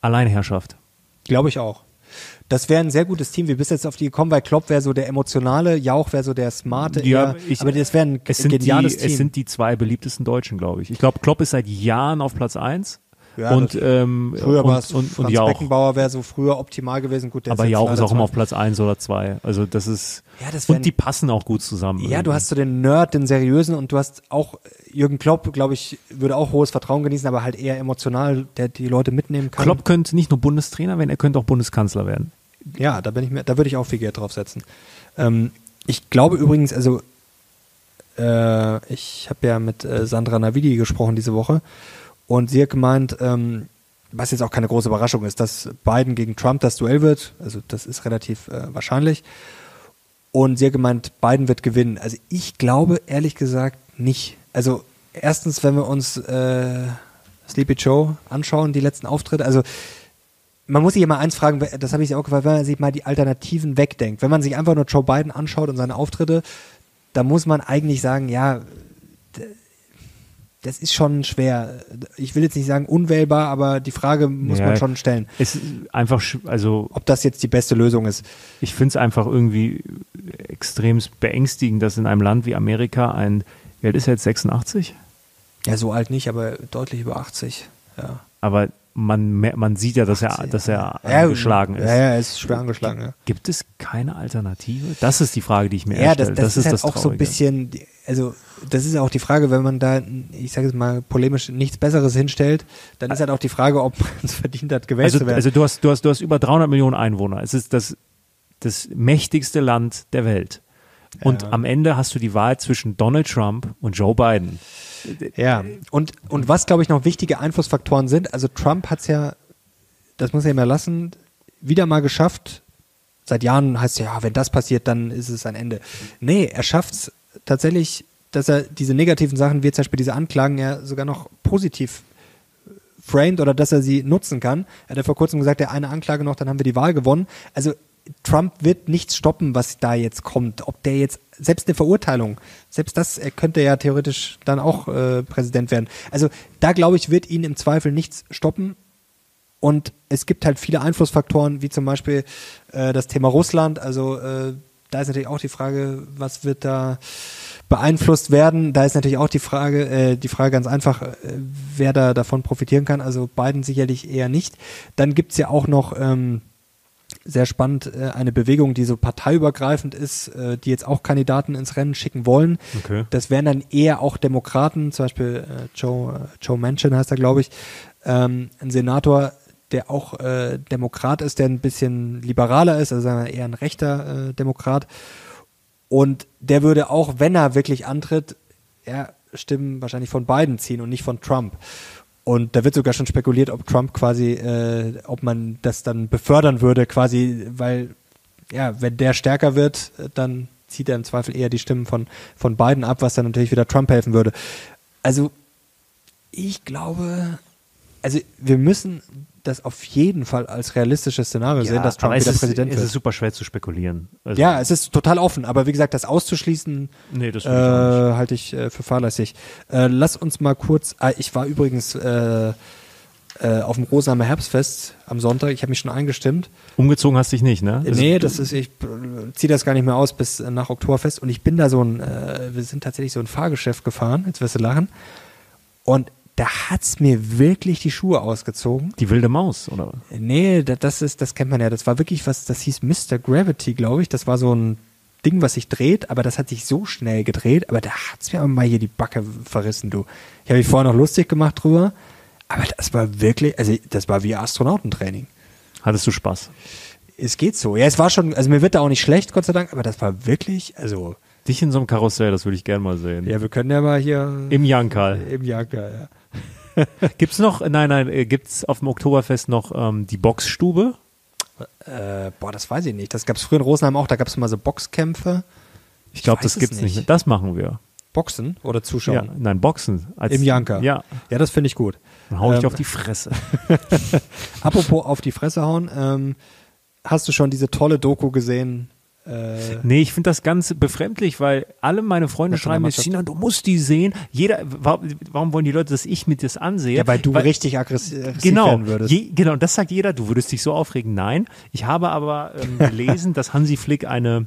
Alleinherrschaft. Glaube ich auch. Das wäre ein sehr gutes Team. Wir bist jetzt auf die gekommen, weil Klopp wäre so der emotionale, Jauch wäre so der smarte. Ja, ich, aber das wäre ein es geniales die, Team. Es sind die zwei beliebtesten Deutschen, glaube ich. Ich glaube, Klopp ist seit Jahren auf Platz eins. Ja, und, ähm, früher war es und, und, und Jauch. Beckenbauer wäre so früher optimal gewesen. Gut, der aber Jauch ist auch immer auf Platz 1 oder 2. Also das ist ja, das und die passen auch gut zusammen. Ja, irgendwie. du hast so den Nerd, den seriösen und du hast auch Jürgen Klopp, glaube ich, würde auch hohes Vertrauen genießen, aber halt eher emotional, der die Leute mitnehmen kann. Klopp könnte nicht nur Bundestrainer werden, er könnte auch Bundeskanzler werden. Ja, da bin ich mir, da würde ich auch viel Geld drauf setzen. Ähm, ich glaube übrigens, also äh, ich habe ja mit äh, Sandra Navidi gesprochen diese Woche und sie hat gemeint, ähm, was jetzt auch keine große Überraschung ist, dass Biden gegen Trump das Duell wird. Also das ist relativ äh, wahrscheinlich. Und sie hat gemeint, Biden wird gewinnen. Also ich glaube ehrlich gesagt nicht. Also erstens, wenn wir uns äh, Sleepy Joe anschauen, die letzten Auftritte, also man muss sich immer eins fragen, das habe ich auch gefragt, wenn man sich mal die Alternativen wegdenkt. Wenn man sich einfach nur Joe Biden anschaut und seine Auftritte, da muss man eigentlich sagen, ja, das ist schon schwer. Ich will jetzt nicht sagen unwählbar, aber die Frage muss ja, man schon stellen. Es ist einfach, also. Ob das jetzt die beste Lösung ist. Ich finde es einfach irgendwie extrem beängstigend, dass in einem Land wie Amerika ein, wie alt ist er jetzt, 86? Ja, so alt nicht, aber deutlich über 80, ja. Aber man, man sieht ja, dass 80, er, dass er ja, angeschlagen ist. Ja, ja, er ist schwer angeschlagen. Ja. Gibt es keine Alternative? Das ist die Frage, die ich mir ja, stelle. Das, das, das, ist, halt das auch so ein bisschen, also das ist auch die Frage, wenn man da, ich sage jetzt mal polemisch, nichts Besseres hinstellt, dann ist halt auch die Frage, ob man es verdient hat, gewählt also, zu werden. Also du hast, du hast, du hast über 300 Millionen Einwohner. Es ist das, das mächtigste Land der Welt. Und ja. am Ende hast du die Wahl zwischen Donald Trump und Joe Biden. Ja, und, und was, glaube ich, noch wichtige Einflussfaktoren sind, also Trump hat es ja, das muss er ihm erlassen, wieder mal geschafft, seit Jahren heißt es ja, wenn das passiert, dann ist es ein Ende. Nee, er schafft es tatsächlich, dass er diese negativen Sachen, wie zum Beispiel diese Anklagen, ja sogar noch positiv framed oder dass er sie nutzen kann. Er hat ja vor kurzem gesagt, ja, eine Anklage noch, dann haben wir die Wahl gewonnen. Also Trump wird nichts stoppen, was da jetzt kommt. Ob der jetzt, selbst eine Verurteilung, selbst das, er könnte ja theoretisch dann auch äh, Präsident werden. Also da glaube ich, wird ihn im Zweifel nichts stoppen. Und es gibt halt viele Einflussfaktoren, wie zum Beispiel äh, das Thema Russland. Also äh, da ist natürlich auch die Frage, was wird da beeinflusst werden. Da ist natürlich auch die Frage, äh, die Frage ganz einfach, äh, wer da davon profitieren kann. Also Biden sicherlich eher nicht. Dann gibt's ja auch noch ähm, sehr spannend, äh, eine Bewegung, die so parteiübergreifend ist, äh, die jetzt auch Kandidaten ins Rennen schicken wollen. Okay. Das wären dann eher auch Demokraten, zum Beispiel äh, Joe, äh, Joe Manchin heißt er, glaube ich, ähm, ein Senator, der auch äh, Demokrat ist, der ein bisschen liberaler ist, also eher ein rechter äh, Demokrat. Und der würde auch, wenn er wirklich antritt, ja, Stimmen wahrscheinlich von Biden ziehen und nicht von Trump. Und da wird sogar schon spekuliert, ob Trump quasi, äh, ob man das dann befördern würde, quasi, weil, ja, wenn der stärker wird, dann zieht er im Zweifel eher die Stimmen von, von Biden ab, was dann natürlich wieder Trump helfen würde. Also, ich glaube, also wir müssen das auf jeden Fall als realistisches Szenario ja, sehen, dass Trump wieder ist, Präsident wird. Es ist super schwer zu spekulieren. Also ja, es ist total offen, aber wie gesagt, das auszuschließen, nee, das äh, halte ich äh, für fahrlässig. Äh, lass uns mal kurz, ah, ich war übrigens äh, äh, auf dem Rosamer Herbstfest am Sonntag, ich habe mich schon eingestimmt. Umgezogen hast dich nicht, ne? Das nee, das ist, ich ziehe das gar nicht mehr aus bis nach Oktoberfest und ich bin da so ein, äh, wir sind tatsächlich so ein Fahrgeschäft gefahren, jetzt wirst du lachen. Und da hat's mir wirklich die Schuhe ausgezogen. Die wilde Maus, oder? Nee, das ist, das kennt man ja. Das war wirklich was, das hieß Mr. Gravity, glaube ich. Das war so ein Ding, was sich dreht, aber das hat sich so schnell gedreht, aber da hat's mir mal hier die Backe verrissen, du. Ich habe mich vorher noch lustig gemacht drüber, aber das war wirklich, also das war wie Astronautentraining. Hattest du Spaß? Es geht so. Ja, es war schon, also mir wird da auch nicht schlecht, Gott sei Dank, aber das war wirklich, also Dich in so einem Karussell, das würde ich gerne mal sehen. Ja, wir können ja mal hier. Im Jankal. Im Jankal, ja. (laughs) gibt's noch, nein, nein, äh, gibt's auf dem Oktoberfest noch ähm, die Boxstube? Äh, boah, das weiß ich nicht. Das gab es früher in Rosenheim auch, da gab es mal so Boxkämpfe. Ich glaube, das gibt's nicht. nicht. Das machen wir. Boxen oder Zuschauen? Ja, nein, Boxen. Im Janka. Ja. Ja, das finde ich gut. Dann hau ich ähm, auf die Fresse. (laughs) Apropos auf die Fresse hauen, ähm, hast du schon diese tolle Doku gesehen äh, nee, ich finde das ganz befremdlich, weil alle meine Freunde schreiben mir, China, du musst die sehen. Jeder, warum wollen die Leute, dass ich mir das ansehe? Ja, weil du weil, richtig aggressiv genau, werden würdest. Je, genau, das sagt jeder, du würdest dich so aufregen. Nein, ich habe aber ähm, (laughs) gelesen, dass Hansi Flick eine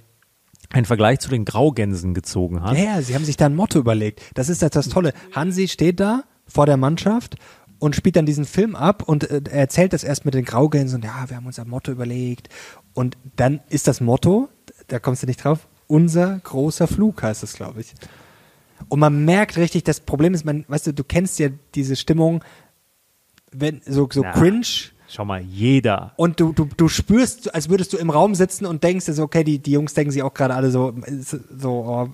einen Vergleich zu den Graugänsen gezogen hat. Ja, ja, sie haben sich da ein Motto überlegt. Das ist das, das Tolle. Hansi steht da vor der Mannschaft und spielt dann diesen Film ab und äh, er erzählt das erst mit den Graugänsen und ja, wir haben uns ein Motto überlegt und dann ist das Motto, da kommst du nicht drauf. Unser großer Flug heißt es, glaube ich. Und man merkt richtig, das Problem ist, man, weißt du, du kennst ja diese Stimmung, wenn so, so Na, cringe. Schau mal, jeder. Und du, du, du spürst, als würdest du im Raum sitzen und denkst dir so, okay, die, die Jungs denken sich auch gerade alle so, so oh,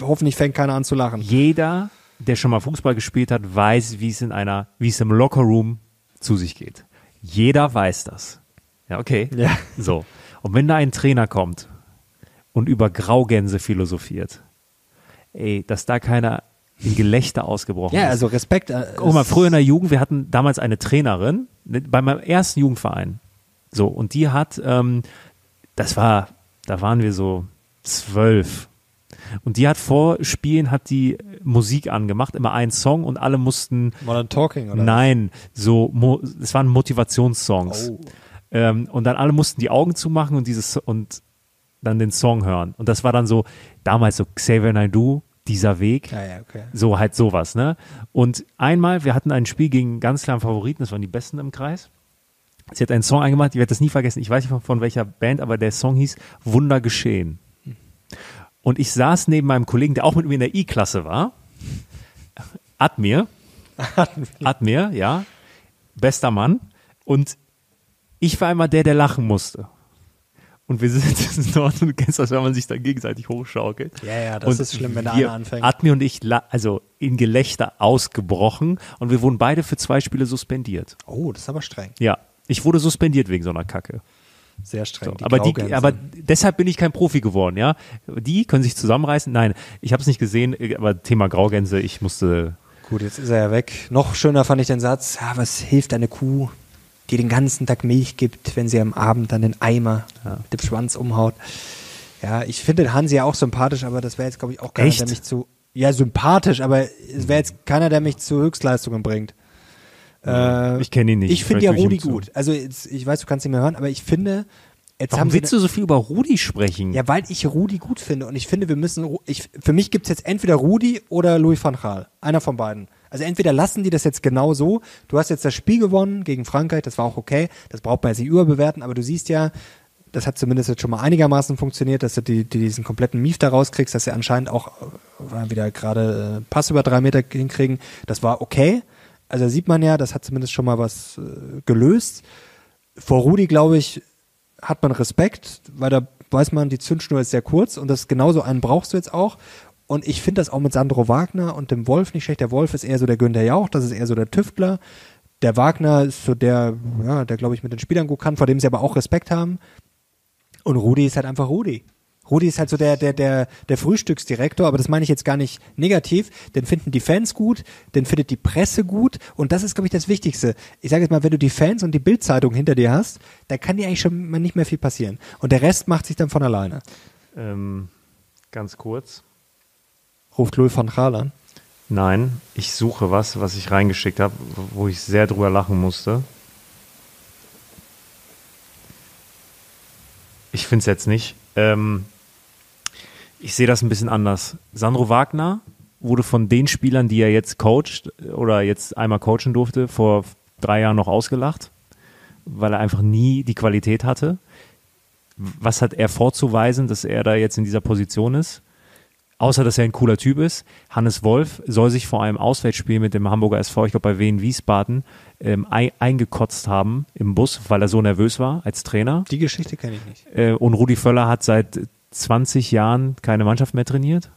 hoffentlich fängt keiner an zu lachen. Jeder, der schon mal Fußball gespielt hat, weiß, wie es in einer, wie es im Lockerroom zu sich geht. Jeder weiß das. Ja, okay. Ja. So. Und wenn da ein Trainer kommt und über Graugänse philosophiert. Ey, dass da keiner in Gelächter ausgebrochen ja, ist. Ja, also Respekt. Äh, Guck mal, früher in der Jugend, wir hatten damals eine Trainerin ne, bei meinem ersten Jugendverein. So, und die hat, ähm, das war, da waren wir so zwölf. Und die hat vor Spielen hat die Musik angemacht, immer einen Song und alle mussten. Modern Talking oder? Nein, so, es waren Motivationssongs. Oh. Ähm, und dann alle mussten die Augen zumachen und dieses und dann den Song hören. Und das war dann so, damals so Xavier Naidoo, dieser Weg. Ja, ja, okay. So halt sowas, ne? Und einmal, wir hatten ein Spiel gegen einen ganz klaren Favoriten, das waren die Besten im Kreis. Sie hat einen Song eingemacht, ich werde das nie vergessen, ich weiß nicht von welcher Band, aber der Song hieß Wunder geschehen. Und ich saß neben meinem Kollegen, der auch mit mir in der I-Klasse war, Admir, Admir, ja, bester Mann. Und ich war einmal der, der lachen musste und wir sitzen (laughs) dort und du kennst das, wenn man sich dann gegenseitig hochschaukelt. Ja, ja, das und ist schlimm, wenn der eine anfängt. Admi und ich, also in Gelächter ausgebrochen und wir wurden beide für zwei Spiele suspendiert. Oh, das ist aber streng. Ja, ich wurde suspendiert wegen so einer Kacke. Sehr streng. So, die aber, die, aber deshalb bin ich kein Profi geworden, ja. Die können sich zusammenreißen. Nein, ich habe es nicht gesehen, aber Thema Graugänse, ich musste. Gut, jetzt ist er ja weg. Noch schöner fand ich den Satz, ja, was hilft eine Kuh, die den ganzen Tag Milch gibt, wenn sie am Abend dann den Eimer ja. mit dem Schwanz umhaut. Ja, ich finde Hansi ja auch sympathisch, aber das wäre jetzt, glaube ich, auch keiner, Echt? der mich zu. Ja, sympathisch, aber es wäre jetzt keiner, der mich zu Höchstleistungen bringt. Äh, ich kenne ihn nicht. Ich finde ja Rudi gut. Also jetzt, ich weiß, du kannst ihn mehr hören, aber ich finde, Jetzt Warum willst du so viel über Rudi sprechen? Ja, weil ich Rudi gut finde und ich finde, wir müssen, ich, für mich gibt es jetzt entweder Rudi oder Louis van Gaal. Einer von beiden. Also entweder lassen die das jetzt genau so, du hast jetzt das Spiel gewonnen gegen Frankreich, das war auch okay, das braucht man jetzt nicht überbewerten, aber du siehst ja, das hat zumindest jetzt schon mal einigermaßen funktioniert, dass du die, die diesen kompletten Mief da rauskriegst, dass sie anscheinend auch äh, wieder gerade äh, Pass über drei Meter hinkriegen. Das war okay. Also sieht man ja, das hat zumindest schon mal was äh, gelöst. Vor Rudi, glaube ich, hat man Respekt, weil da weiß man, die Zündschnur ist sehr kurz und das genauso einen brauchst du jetzt auch. Und ich finde das auch mit Sandro Wagner und dem Wolf nicht schlecht. Der Wolf ist eher so der Günther Jauch, das ist eher so der Tüftler. Der Wagner ist so der, ja, der glaube ich mit den Spielern gut kann, vor dem sie aber auch Respekt haben. Und Rudi ist halt einfach Rudi. Rudi ist halt so der, der, der, der Frühstücksdirektor, aber das meine ich jetzt gar nicht negativ. Den finden die Fans gut, den findet die Presse gut und das ist, glaube ich, das Wichtigste. Ich sage jetzt mal, wenn du die Fans und die Bildzeitung hinter dir hast, da kann dir eigentlich schon mal nicht mehr viel passieren. Und der Rest macht sich dann von alleine. Ähm, ganz kurz. Ruft Louis van Gaal an? Nein, ich suche was, was ich reingeschickt habe, wo ich sehr drüber lachen musste. Ich finde es jetzt nicht. Ähm, ich sehe das ein bisschen anders. Sandro Wagner wurde von den Spielern, die er jetzt coacht oder jetzt einmal coachen durfte, vor drei Jahren noch ausgelacht, weil er einfach nie die Qualität hatte. Was hat er vorzuweisen, dass er da jetzt in dieser Position ist? Außer dass er ein cooler Typ ist. Hannes Wolf soll sich vor einem Auswärtsspiel mit dem Hamburger SV, ich glaube bei Wien Wiesbaden, ähm, eingekotzt haben im Bus, weil er so nervös war als Trainer. Die Geschichte kenne ich nicht. Äh, und Rudi Völler hat seit 20 Jahren keine Mannschaft mehr trainiert.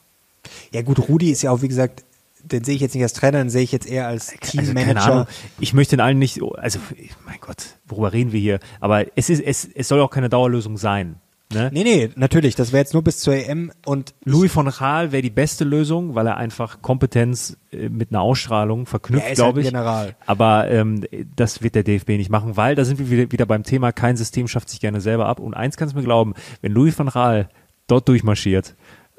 Ja gut, Rudi ist ja auch, wie gesagt, den sehe ich jetzt nicht als Trainer, den sehe ich jetzt eher als Teammanager. Also, ich möchte den allen nicht, also mein Gott, worüber reden wir hier? Aber es ist, es, es soll auch keine Dauerlösung sein. Ne? Nee, nee, natürlich. Das wäre jetzt nur bis zur EM und Louis von Gaal wäre die beste Lösung, weil er einfach Kompetenz äh, mit einer Ausstrahlung verknüpft, ja, glaube halt ich. General. Aber ähm, das wird der DFB nicht machen, weil da sind wir wieder, beim Thema, kein System schafft sich gerne selber ab. Und eins kannst du mir glauben, wenn Louis van Gaal dort durchmarschiert,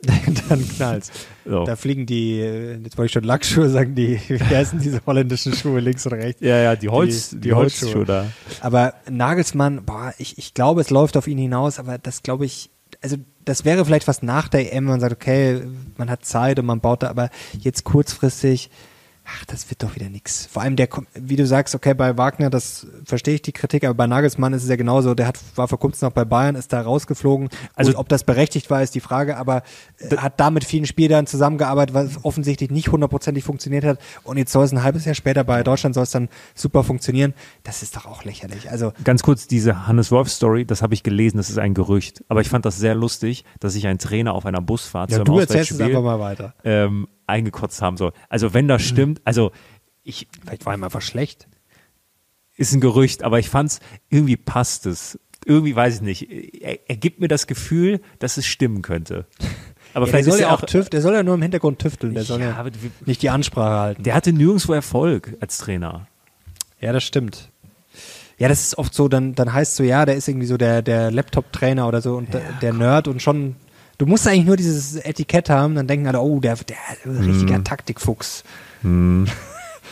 (laughs) dann knallt's. So. Da fliegen die, jetzt wollte ich schon Lackschuhe sagen, die, wie heißen diese holländischen Schuhe links oder rechts? Ja, ja, die Holz, die, die, die Holzschuhe. Holzschuhe da. Aber Nagelsmann, boah, ich, ich glaube, es läuft auf ihn hinaus, aber das glaube ich, also das wäre vielleicht was nach der EM, man sagt, okay, man hat Zeit und man baut da, aber jetzt kurzfristig, ach, das wird doch wieder nix. Vor allem der, wie du sagst, okay, bei Wagner, das verstehe ich die Kritik, aber bei Nagelsmann ist es ja genauso, der hat, war vor kurzem noch bei Bayern, ist da rausgeflogen. Also, Gut, ob das berechtigt war, ist die Frage, aber hat da mit vielen Spielern zusammengearbeitet, was offensichtlich nicht hundertprozentig funktioniert hat und jetzt soll es ein halbes Jahr später bei Deutschland soll es dann super funktionieren. Das ist doch auch lächerlich. Also Ganz kurz, diese Hannes Wolf Story, das habe ich gelesen, das ist ein Gerücht, aber ich fand das sehr lustig, dass sich ein Trainer auf einer Busfahrt ja, du erzählst es einfach mal weiter. Ähm, eingekotzt haben soll. Also wenn das stimmt, also ich. Vielleicht war ihm einfach schlecht. Ist ein Gerücht, aber ich fand's, irgendwie passt es. Irgendwie weiß ich nicht. Er, er gibt mir das Gefühl, dass es stimmen könnte. (laughs) Aber ja, vielleicht der soll ja auch tüft, der soll ja nur im Hintergrund tüfteln, der soll ja, ja nicht die Ansprache halten. Der hatte nirgendwo Erfolg als Trainer. Ja, das stimmt. Ja, das ist oft so, dann, dann heißt so, ja, der ist irgendwie so der, der Laptop-Trainer oder so und ja, der Nerd und schon Du musst eigentlich nur dieses Etikett haben, dann denken alle, oh, der, der hm. richtiger Taktikfuchs. Hm.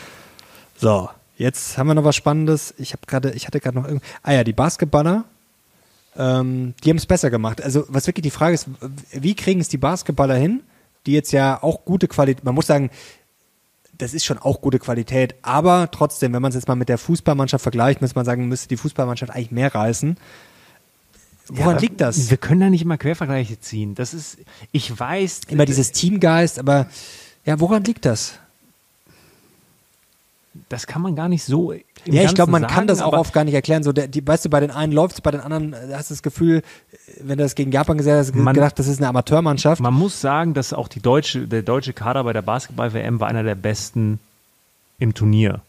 (laughs) so, jetzt haben wir noch was Spannendes. Ich habe gerade, ich hatte gerade noch irgendwie. Ah ja, die Basketballer, ähm, die haben es besser gemacht. Also was wirklich die Frage ist, wie kriegen es die Basketballer hin, die jetzt ja auch gute Qualität, man muss sagen, das ist schon auch gute Qualität, aber trotzdem, wenn man es jetzt mal mit der Fußballmannschaft vergleicht, muss man sagen, müsste die Fußballmannschaft eigentlich mehr reißen. Woran ja, liegt das? Wir können da nicht immer Quervergleiche ziehen. Das ist, ich weiß. Immer dieses Teamgeist, aber ja, woran liegt das? Das kann man gar nicht so. ja, ich glaube, man sagen, kann das auch oft gar nicht erklären. So, der, die, weißt du, bei den einen läuft es, bei den anderen äh, hast du das Gefühl, wenn du das gegen Japan gesehen hast, man, gedacht, das ist eine Amateurmannschaft. Man muss sagen, dass auch die deutsche, der deutsche Kader bei der Basketball-WM war einer der besten im Turnier.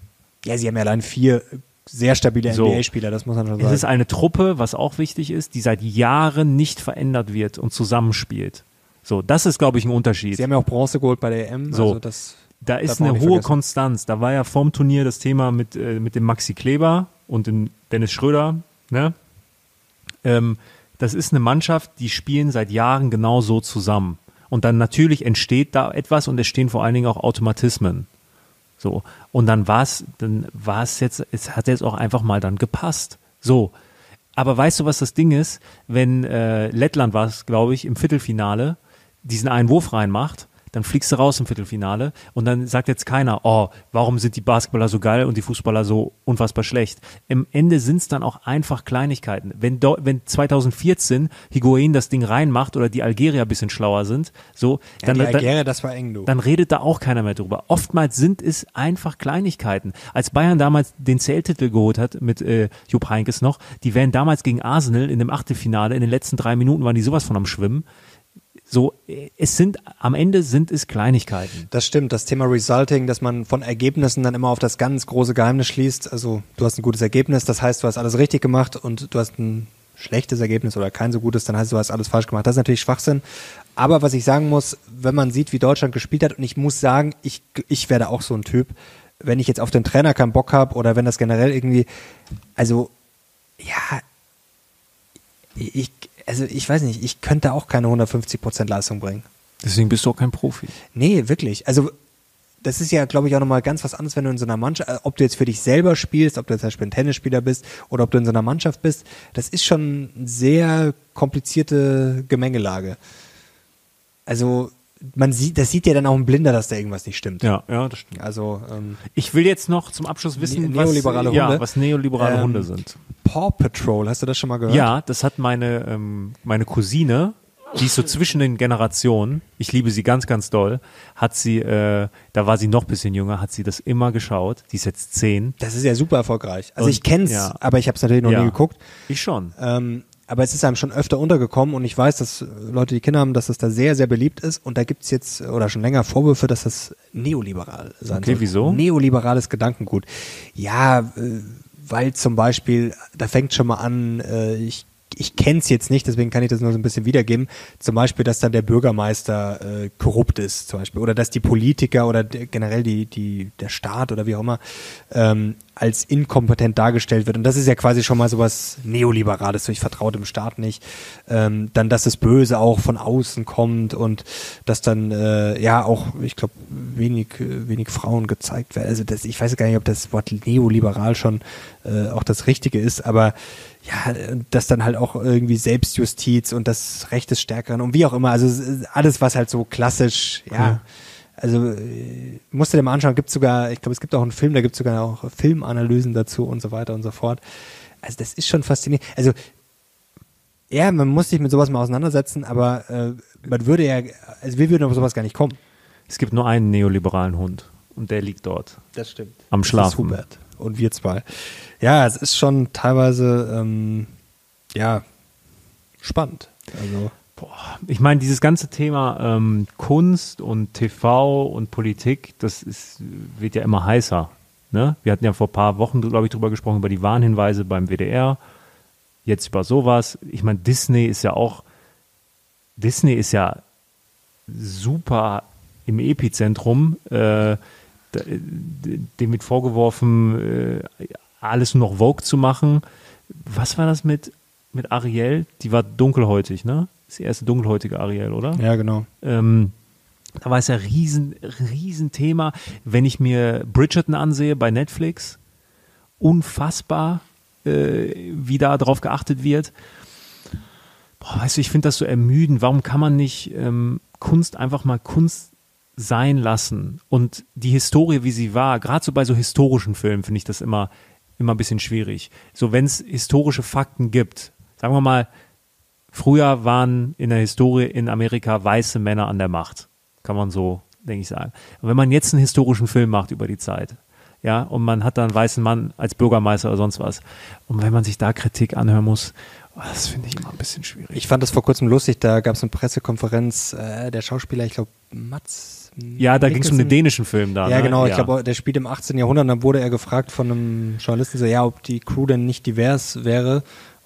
Ja, sie haben ja allein vier sehr stabile so. NBA-Spieler, das muss man schon sagen. Es ist eine Truppe, was auch wichtig ist, die seit Jahren nicht verändert wird und zusammenspielt. So, das ist, glaube ich, ein Unterschied. Sie haben ja auch Bronze geholt bei der EM. So, also das da ist eine hohe vergessen. Konstanz. Da war ja vorm Turnier das Thema mit, äh, mit dem Maxi Kleber und dem Dennis Schröder. Ne? Ähm, das ist eine Mannschaft, die spielen seit Jahren genau so zusammen. Und dann natürlich entsteht da etwas und es stehen vor allen Dingen auch Automatismen. So. Und dann war es, dann war es jetzt, es hat jetzt auch einfach mal dann gepasst. So. Aber weißt du, was das Ding ist? Wenn äh, Lettland war es, glaube ich, im Viertelfinale, diesen einen Wurf reinmacht dann fliegst du raus im Viertelfinale und dann sagt jetzt keiner, oh, warum sind die Basketballer so geil und die Fußballer so unfassbar schlecht. Im Ende sind es dann auch einfach Kleinigkeiten. Wenn, wenn 2014 Higuain das Ding reinmacht oder die Algerier ein bisschen schlauer sind, so, ja, dann, Algerier, dann, das war eng, du. dann redet da auch keiner mehr drüber. Oftmals sind es einfach Kleinigkeiten. Als Bayern damals den CL-Titel geholt hat mit äh, Jupp Heynckes noch, die wären damals gegen Arsenal in dem Achtelfinale, in den letzten drei Minuten waren die sowas von am Schwimmen. So, es sind, am Ende sind es Kleinigkeiten. Das stimmt, das Thema Resulting, dass man von Ergebnissen dann immer auf das ganz große Geheimnis schließt. Also, du hast ein gutes Ergebnis, das heißt, du hast alles richtig gemacht und du hast ein schlechtes Ergebnis oder kein so gutes, dann heißt du hast alles falsch gemacht. Das ist natürlich Schwachsinn. Aber was ich sagen muss, wenn man sieht, wie Deutschland gespielt hat, und ich muss sagen, ich, ich werde auch so ein Typ, wenn ich jetzt auf den Trainer keinen Bock habe oder wenn das generell irgendwie, also, ja, ich, also ich weiß nicht, ich könnte auch keine 150 Prozent Leistung bringen. Deswegen bist du auch kein Profi. Nee, wirklich. Also das ist ja, glaube ich, auch nochmal ganz was anderes, wenn du in so einer Mannschaft, äh, ob du jetzt für dich selber spielst, ob du zum Beispiel ein Tennisspieler bist oder ob du in so einer Mannschaft bist, das ist schon eine sehr komplizierte Gemengelage. Also man sieht, das sieht ja dann auch ein Blinder, dass da irgendwas nicht stimmt. Ja, ja, das stimmt. Also ähm, ich will jetzt noch zum Abschluss wissen, ne neoliberale was, Hunde. Ja, was neoliberale ähm, Hunde sind. Paw Patrol, hast du das schon mal gehört? Ja, das hat meine ähm, meine Cousine, die ist so zwischen den Generationen. Ich liebe sie ganz, ganz doll. Hat sie, äh, da war sie noch bisschen jünger, hat sie das immer geschaut. Die ist jetzt zehn. Das ist ja super erfolgreich. Also Und, ich kenn's, ja. aber ich habe es natürlich noch ja. nie geguckt. Ich schon. Ähm, aber es ist einem schon öfter untergekommen und ich weiß, dass Leute, die Kinder haben, dass das da sehr, sehr beliebt ist und da gibt's jetzt oder schon länger Vorwürfe, dass das neoliberal sein okay, soll. wieso? Neoliberales Gedankengut. Ja, äh, weil zum Beispiel, da fängt schon mal an, äh, ich ich kenne es jetzt nicht, deswegen kann ich das nur so ein bisschen wiedergeben. Zum Beispiel, dass dann der Bürgermeister äh, korrupt ist, zum Beispiel, oder dass die Politiker oder generell die, die, der Staat oder wie auch immer ähm, als inkompetent dargestellt wird. Und das ist ja quasi schon mal sowas Neoliberales, so ich vertraue dem Staat nicht. Ähm, dann, dass das Böse auch von außen kommt und dass dann äh, ja auch, ich glaube, wenig, wenig Frauen gezeigt werden. Also das, ich weiß gar nicht, ob das Wort neoliberal schon äh, auch das Richtige ist, aber ja, das dann halt auch irgendwie Selbstjustiz und das Recht des Stärkeren und wie auch immer. Also alles, was halt so klassisch, ja. ja. Also äh, musst du dir mal anschauen, gibt sogar, ich glaube, es gibt auch einen Film, da gibt es sogar auch Filmanalysen dazu und so weiter und so fort. Also das ist schon faszinierend. Also ja, man muss sich mit sowas mal auseinandersetzen, aber äh, man würde ja, also wir würden auf sowas gar nicht kommen. Es gibt nur einen neoliberalen Hund und der liegt dort. Das stimmt. Am Schlafen. Das ist Hubert und wir zwei. Ja, es ist schon teilweise, ähm, ja, spannend. Also. Boah, ich meine, dieses ganze Thema ähm, Kunst und TV und Politik, das ist, wird ja immer heißer. Ne? Wir hatten ja vor ein paar Wochen, glaube ich, drüber gesprochen, über die Warnhinweise beim WDR. Jetzt über sowas. Ich meine, Disney ist ja auch, Disney ist ja super im Epizentrum. Äh, dem wird vorgeworfen, äh, alles noch Vogue zu machen. Was war das mit, mit Ariel? Die war dunkelhäutig, ne? Das ist die erste dunkelhäutige Ariel, oder? Ja, genau. Ähm, da war es ja riesen, riesen Thema. Wenn ich mir Bridgerton ansehe bei Netflix, unfassbar, äh, wie da drauf geachtet wird. Boah, weißt du, ich finde das so ermüdend. Warum kann man nicht ähm, Kunst einfach mal Kunst sein lassen und die Historie, wie sie war, gerade so bei so historischen Filmen finde ich das immer, immer ein bisschen schwierig. So, wenn es historische Fakten gibt, sagen wir mal, früher waren in der Historie in Amerika weiße Männer an der Macht. Kann man so, denke ich, sagen. Und wenn man jetzt einen historischen Film macht über die Zeit, ja, und man hat da einen weißen Mann als Bürgermeister oder sonst was, und wenn man sich da Kritik anhören muss, oh, das finde ich immer ein bisschen schwierig. Ich fand das vor kurzem lustig, da gab es eine Pressekonferenz, äh, der Schauspieler, ich glaube, Mats ja, da ging es um den dänischen Film da. Ja, ne? genau. Ja. Ich glaube, der spielt im 18. Jahrhundert. Und dann wurde er gefragt von einem Journalisten so, ja, ob die Crew denn nicht divers wäre.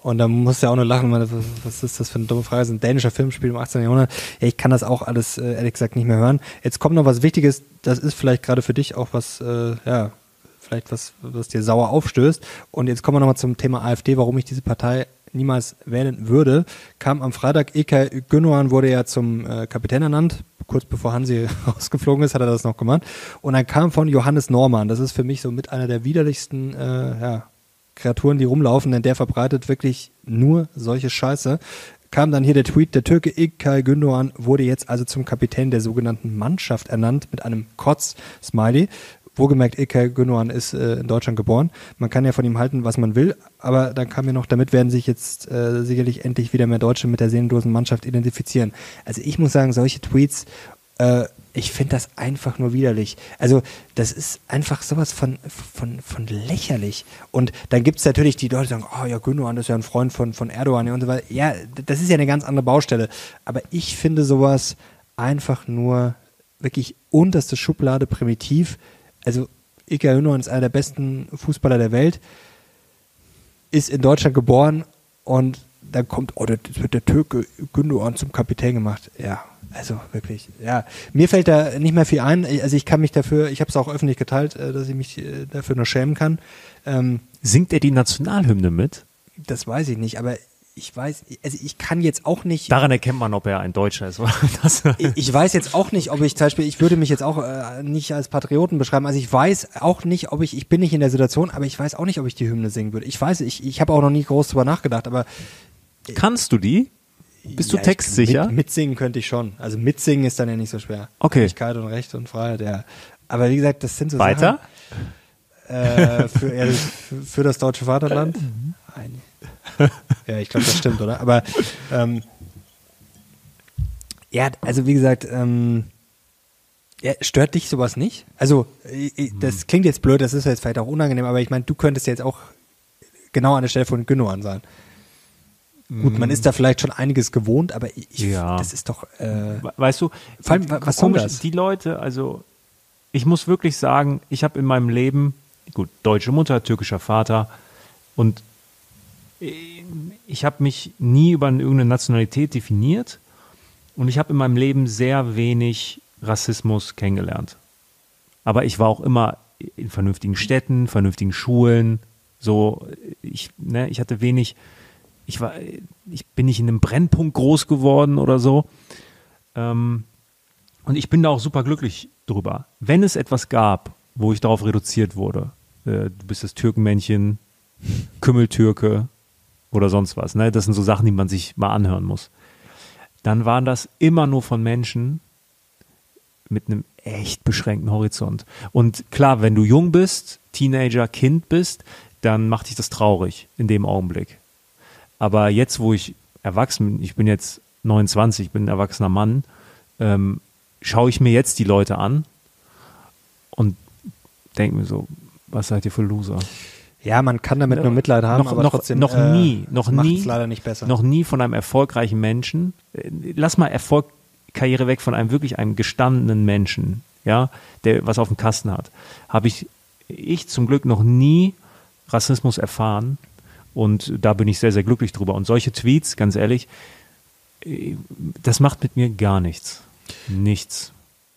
Und dann musste er auch nur lachen, weil, was ist das für eine dumme Frage? Das ist ein dänischer Film, spielt im 18. Jahrhundert. Ja, ich kann das auch alles äh, ehrlich gesagt nicht mehr hören. Jetzt kommt noch was Wichtiges. Das ist vielleicht gerade für dich auch was, äh, ja, vielleicht was, was dir sauer aufstößt. Und jetzt kommen wir nochmal zum Thema AfD, warum ich diese Partei niemals wählen würde, kam am Freitag Eke Gündogan wurde ja zum äh, Kapitän ernannt. Kurz bevor Hansi (laughs) rausgeflogen ist, hat er das noch gemacht. Und dann kam von Johannes Norman. Das ist für mich so mit einer der widerlichsten äh, ja, Kreaturen, die rumlaufen, denn der verbreitet wirklich nur solche Scheiße. Kam dann hier der Tweet, der Türke İlkay Gündogan wurde jetzt also zum Kapitän der sogenannten Mannschaft ernannt mit einem Kotz-Smiley. Wohlgemerkt, Ilkay Gündogan ist äh, in Deutschland geboren. Man kann ja von ihm halten, was man will, aber dann kam mir noch, damit werden sich jetzt äh, sicherlich endlich wieder mehr Deutsche mit der seelenlosen Mannschaft identifizieren. Also ich muss sagen, solche Tweets, äh, ich finde das einfach nur widerlich. Also das ist einfach sowas von, von, von lächerlich. Und dann gibt es natürlich die Leute, die sagen, oh ja, Gündogan ist ja ein Freund von, von Erdogan und so weiter. Ja, das ist ja eine ganz andere Baustelle. Aber ich finde sowas einfach nur wirklich unterste Schublade primitiv also Ike Gündogan ist einer der besten Fußballer der Welt, ist in Deutschland geboren und dann kommt, oh, das wird der Türke Gündogan zum Kapitän gemacht. Ja, also wirklich, ja. Mir fällt da nicht mehr viel ein. Also ich kann mich dafür, ich habe es auch öffentlich geteilt, äh, dass ich mich äh, dafür nur schämen kann. Ähm, Singt er die Nationalhymne mit? Das weiß ich nicht, aber ich weiß, also ich kann jetzt auch nicht. Daran erkennt man, ob er ein Deutscher ist. (laughs) ich, ich, weiß jetzt auch nicht, ob ich zum Beispiel, ich würde mich jetzt auch äh, nicht als Patrioten beschreiben. Also ich weiß auch nicht, ob ich, ich bin nicht in der Situation, aber ich weiß auch nicht, ob ich die Hymne singen würde. Ich weiß, ich, ich habe auch noch nie groß drüber nachgedacht, aber. Kannst du die? Bist ja, du textsicher? Mit, mitsingen könnte ich schon. Also mitsingen ist dann ja nicht so schwer. Okay. Fähigkeit und Recht und Freiheit, ja. Aber wie gesagt, das sind so Weiter? Sachen. Äh, für, ja, für das deutsche Vaterland. Ein, ja, ich glaube, das stimmt, oder? Aber ähm, ja, also wie gesagt, ähm, ja, stört dich sowas nicht? Also, das klingt jetzt blöd, das ist jetzt vielleicht auch unangenehm, aber ich meine, du könntest jetzt auch genau an der Stelle von Gündogan sein. Gut, man ist da vielleicht schon einiges gewohnt, aber ich, Ja. das ist doch. Äh, Weißt du, Vor allem, wa- was komisch, das? die Leute, also ich muss wirklich sagen, ich habe in meinem Leben, gut, deutsche Mutter, türkischer Vater und äh, ich habe mich nie über irgendeine Nationalität definiert und ich habe in meinem Leben sehr wenig Rassismus kennengelernt. Aber ich war auch immer in vernünftigen Städten, vernünftigen Schulen, so ich, ne, ich hatte wenig, ich war, ich bin nicht in einem Brennpunkt groß geworden oder so. Ähm, und ich bin da auch super glücklich drüber. Wenn es etwas gab, wo ich darauf reduziert wurde, äh, du bist das Türkenmännchen, Kümmeltürke oder sonst was, ne? Das sind so Sachen, die man sich mal anhören muss. Dann waren das immer nur von Menschen mit einem echt beschränkten Horizont. Und klar, wenn du jung bist, Teenager, Kind bist, dann macht dich das traurig in dem Augenblick. Aber jetzt, wo ich erwachsen bin, ich bin jetzt 29, ich bin ein erwachsener Mann, ähm, schaue ich mir jetzt die Leute an und denke mir so, was seid ihr für Loser? ja, man kann damit nur Mitleid haben, noch, aber noch, trotzdem. noch äh, nie, noch nie, leider nicht besser. noch nie von einem erfolgreichen Menschen, äh, lass mal Erfolg, Karriere weg von einem wirklich einem gestandenen Menschen, ja, der was auf dem Kasten hat, habe ich, ich zum Glück noch nie Rassismus erfahren und da bin ich sehr, sehr glücklich drüber. Und solche Tweets, ganz ehrlich, äh, das macht mit mir gar nichts. Nichts.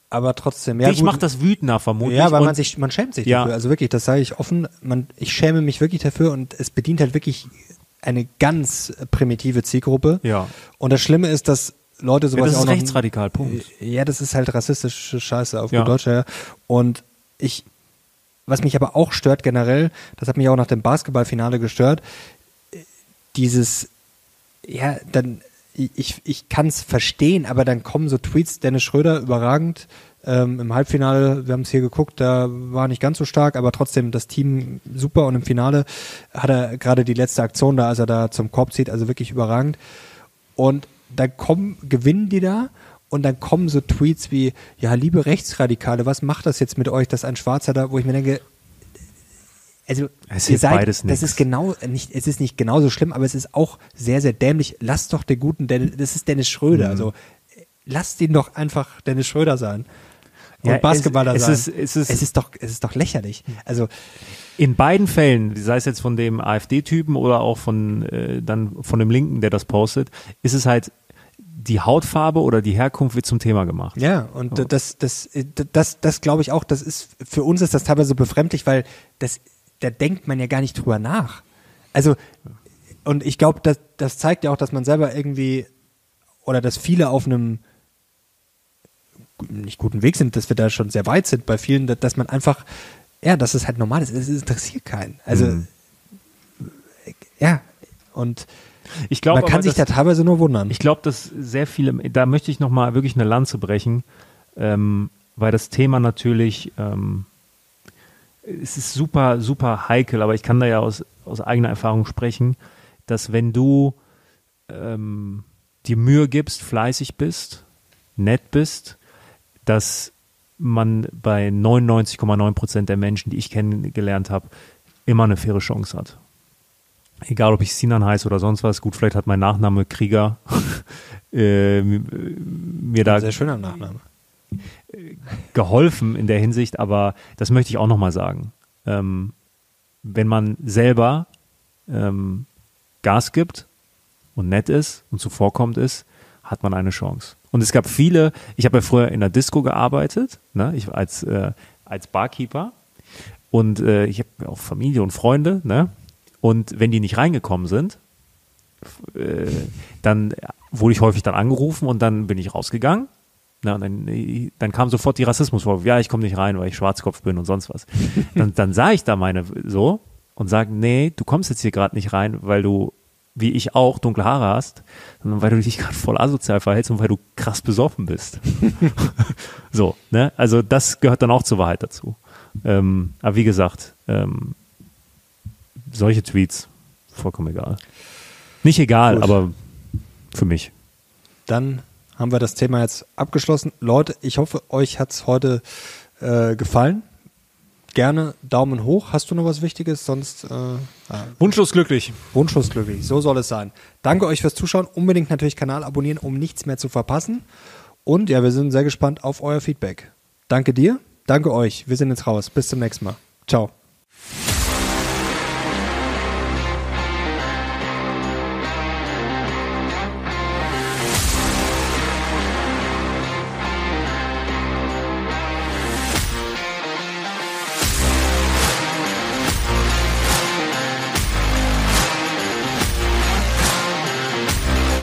aber trotzdem, ja. Dich gut. macht das wütender vermutlich. Ja, weil man sich, man schämt sich Ja. dafür. Also wirklich, das sage ich offen. Man, ich schäme mich wirklich dafür und es bedient halt wirklich eine ganz primitive Zielgruppe. Ja. Und das Schlimme ist, dass Leute sowas Ja, das ist auch noch. rechtsradikal, Punkt. Ja, das ist halt rassistische Scheiße auf Ja. Deutsch. Ja. Und ich, was mich aber auch stört generell, das hat mich auch nach dem Basketballfinale gestört, dieses, ja, dann, ich, ich kann es verstehen, aber dann kommen so Tweets, Dennis Schröder, überragend, ähm, im Halbfinale, wir haben es hier geguckt, da war nicht ganz so stark, aber trotzdem das Team super und im Finale hat er gerade die letzte Aktion da, als er da zum Korb zieht, also wirklich überragend. Und dann kommen, gewinnen die da und dann kommen so Tweets wie, ja, liebe Rechtsradikale, was macht das jetzt mit euch, dass ein Schwarzer da, wo ich mir denke, also Es ihr seid, beides das nix. ist genau, nicht, es ist nicht genauso schlimm, aber es ist auch sehr, sehr dämlich. Lasst doch den guten Dennis, das ist Dennis Schröder, Mhm. also lasst ihn doch einfach Dennis Schröder sein. Und Ja, Basketballer es- sein. es ist- es ist- es ist doch, es ist doch lächerlich. Also, In beiden Fällen, sei es jetzt von dem AfD-Typen oder auch von äh, dann von dem Linken, der das postet, ist es halt die Hautfarbe oder die Herkunft wird zum Thema gemacht. Ja, und das, das, das, das, das glaube ich auch, das ist, für uns ist das teilweise so befremdlich, weil das, da denkt man ja gar nicht drüber nach. Also, und ich glaube, das, das zeigt ja auch, dass man selber irgendwie, oder dass viele auf einem nicht guten Weg sind, dass wir da schon sehr weit sind bei vielen, dass, dass man einfach, ja, dass es halt normal ist, es interessiert keinen. Also, Mhm. ja, und Ich glaube, man kann aber, sich da dass- teilweise nur wundern. Ich glaube, dass sehr viele, da möchte ich nochmal wirklich eine Lanze brechen, ähm, weil das Thema natürlich, ähm, es ist super, super heikel, aber ich kann da ja aus, aus eigener Erfahrung sprechen, dass wenn du ähm, dir Mühe gibst, fleißig bist, nett bist, dass man bei 99,9 Prozent der Menschen, die ich kennengelernt habe, immer eine faire Chance hat egal ob ich Sinan heiße oder sonst was, gut, vielleicht hat mein Nachname Krieger (laughs) äh, mir da sehr schöner Nachname. geholfen in der Hinsicht, aber das möchte ich auch nochmal sagen. Ähm, wenn man selber ähm, Gas gibt und nett ist und zuvorkommt ist, hat man eine Chance. Und es gab viele, ich habe ja früher in der Disco gearbeitet, ne, ich als, äh, als Barkeeper und äh, ich habe auch Familie und Freunde, ne? Und wenn die nicht reingekommen sind, äh, dann wurde ich häufig dann angerufen und dann bin ich rausgegangen. Na, und dann, dann kam sofort die Rassismusvorwurf. Ja, ich komme nicht rein, weil ich Schwarzkopf bin und sonst was. (laughs) Dann, dann sah ich da meine so und sage, nee, du kommst jetzt hier gerade nicht rein, weil du, wie ich auch, dunkle Haare hast, sondern weil du dich gerade voll asozial verhältst und weil du krass besoffen bist. (laughs) (laughs) so, ne? Also das gehört dann auch zur Wahrheit dazu. Ähm, aber wie gesagt, ähm, solche Tweets, vollkommen egal. Nicht egal, Gut. aber für mich. Dann haben wir das Thema jetzt abgeschlossen. Leute, ich hoffe, euch hat's heute äh, gefallen. gerne Daumen hoch. Hast du noch was Wichtiges? Sonst äh, ah. wunschlos glücklich. Wunschlos glücklich. So soll es sein. Danke euch fürs Zuschauen. Unbedingt natürlich Kanal abonnieren, um nichts mehr zu verpassen. Und ja, wir sind sehr gespannt auf euer Feedback. Danke dir. Danke euch. Wir sind jetzt raus. Bis zum nächsten Mal. Ciao.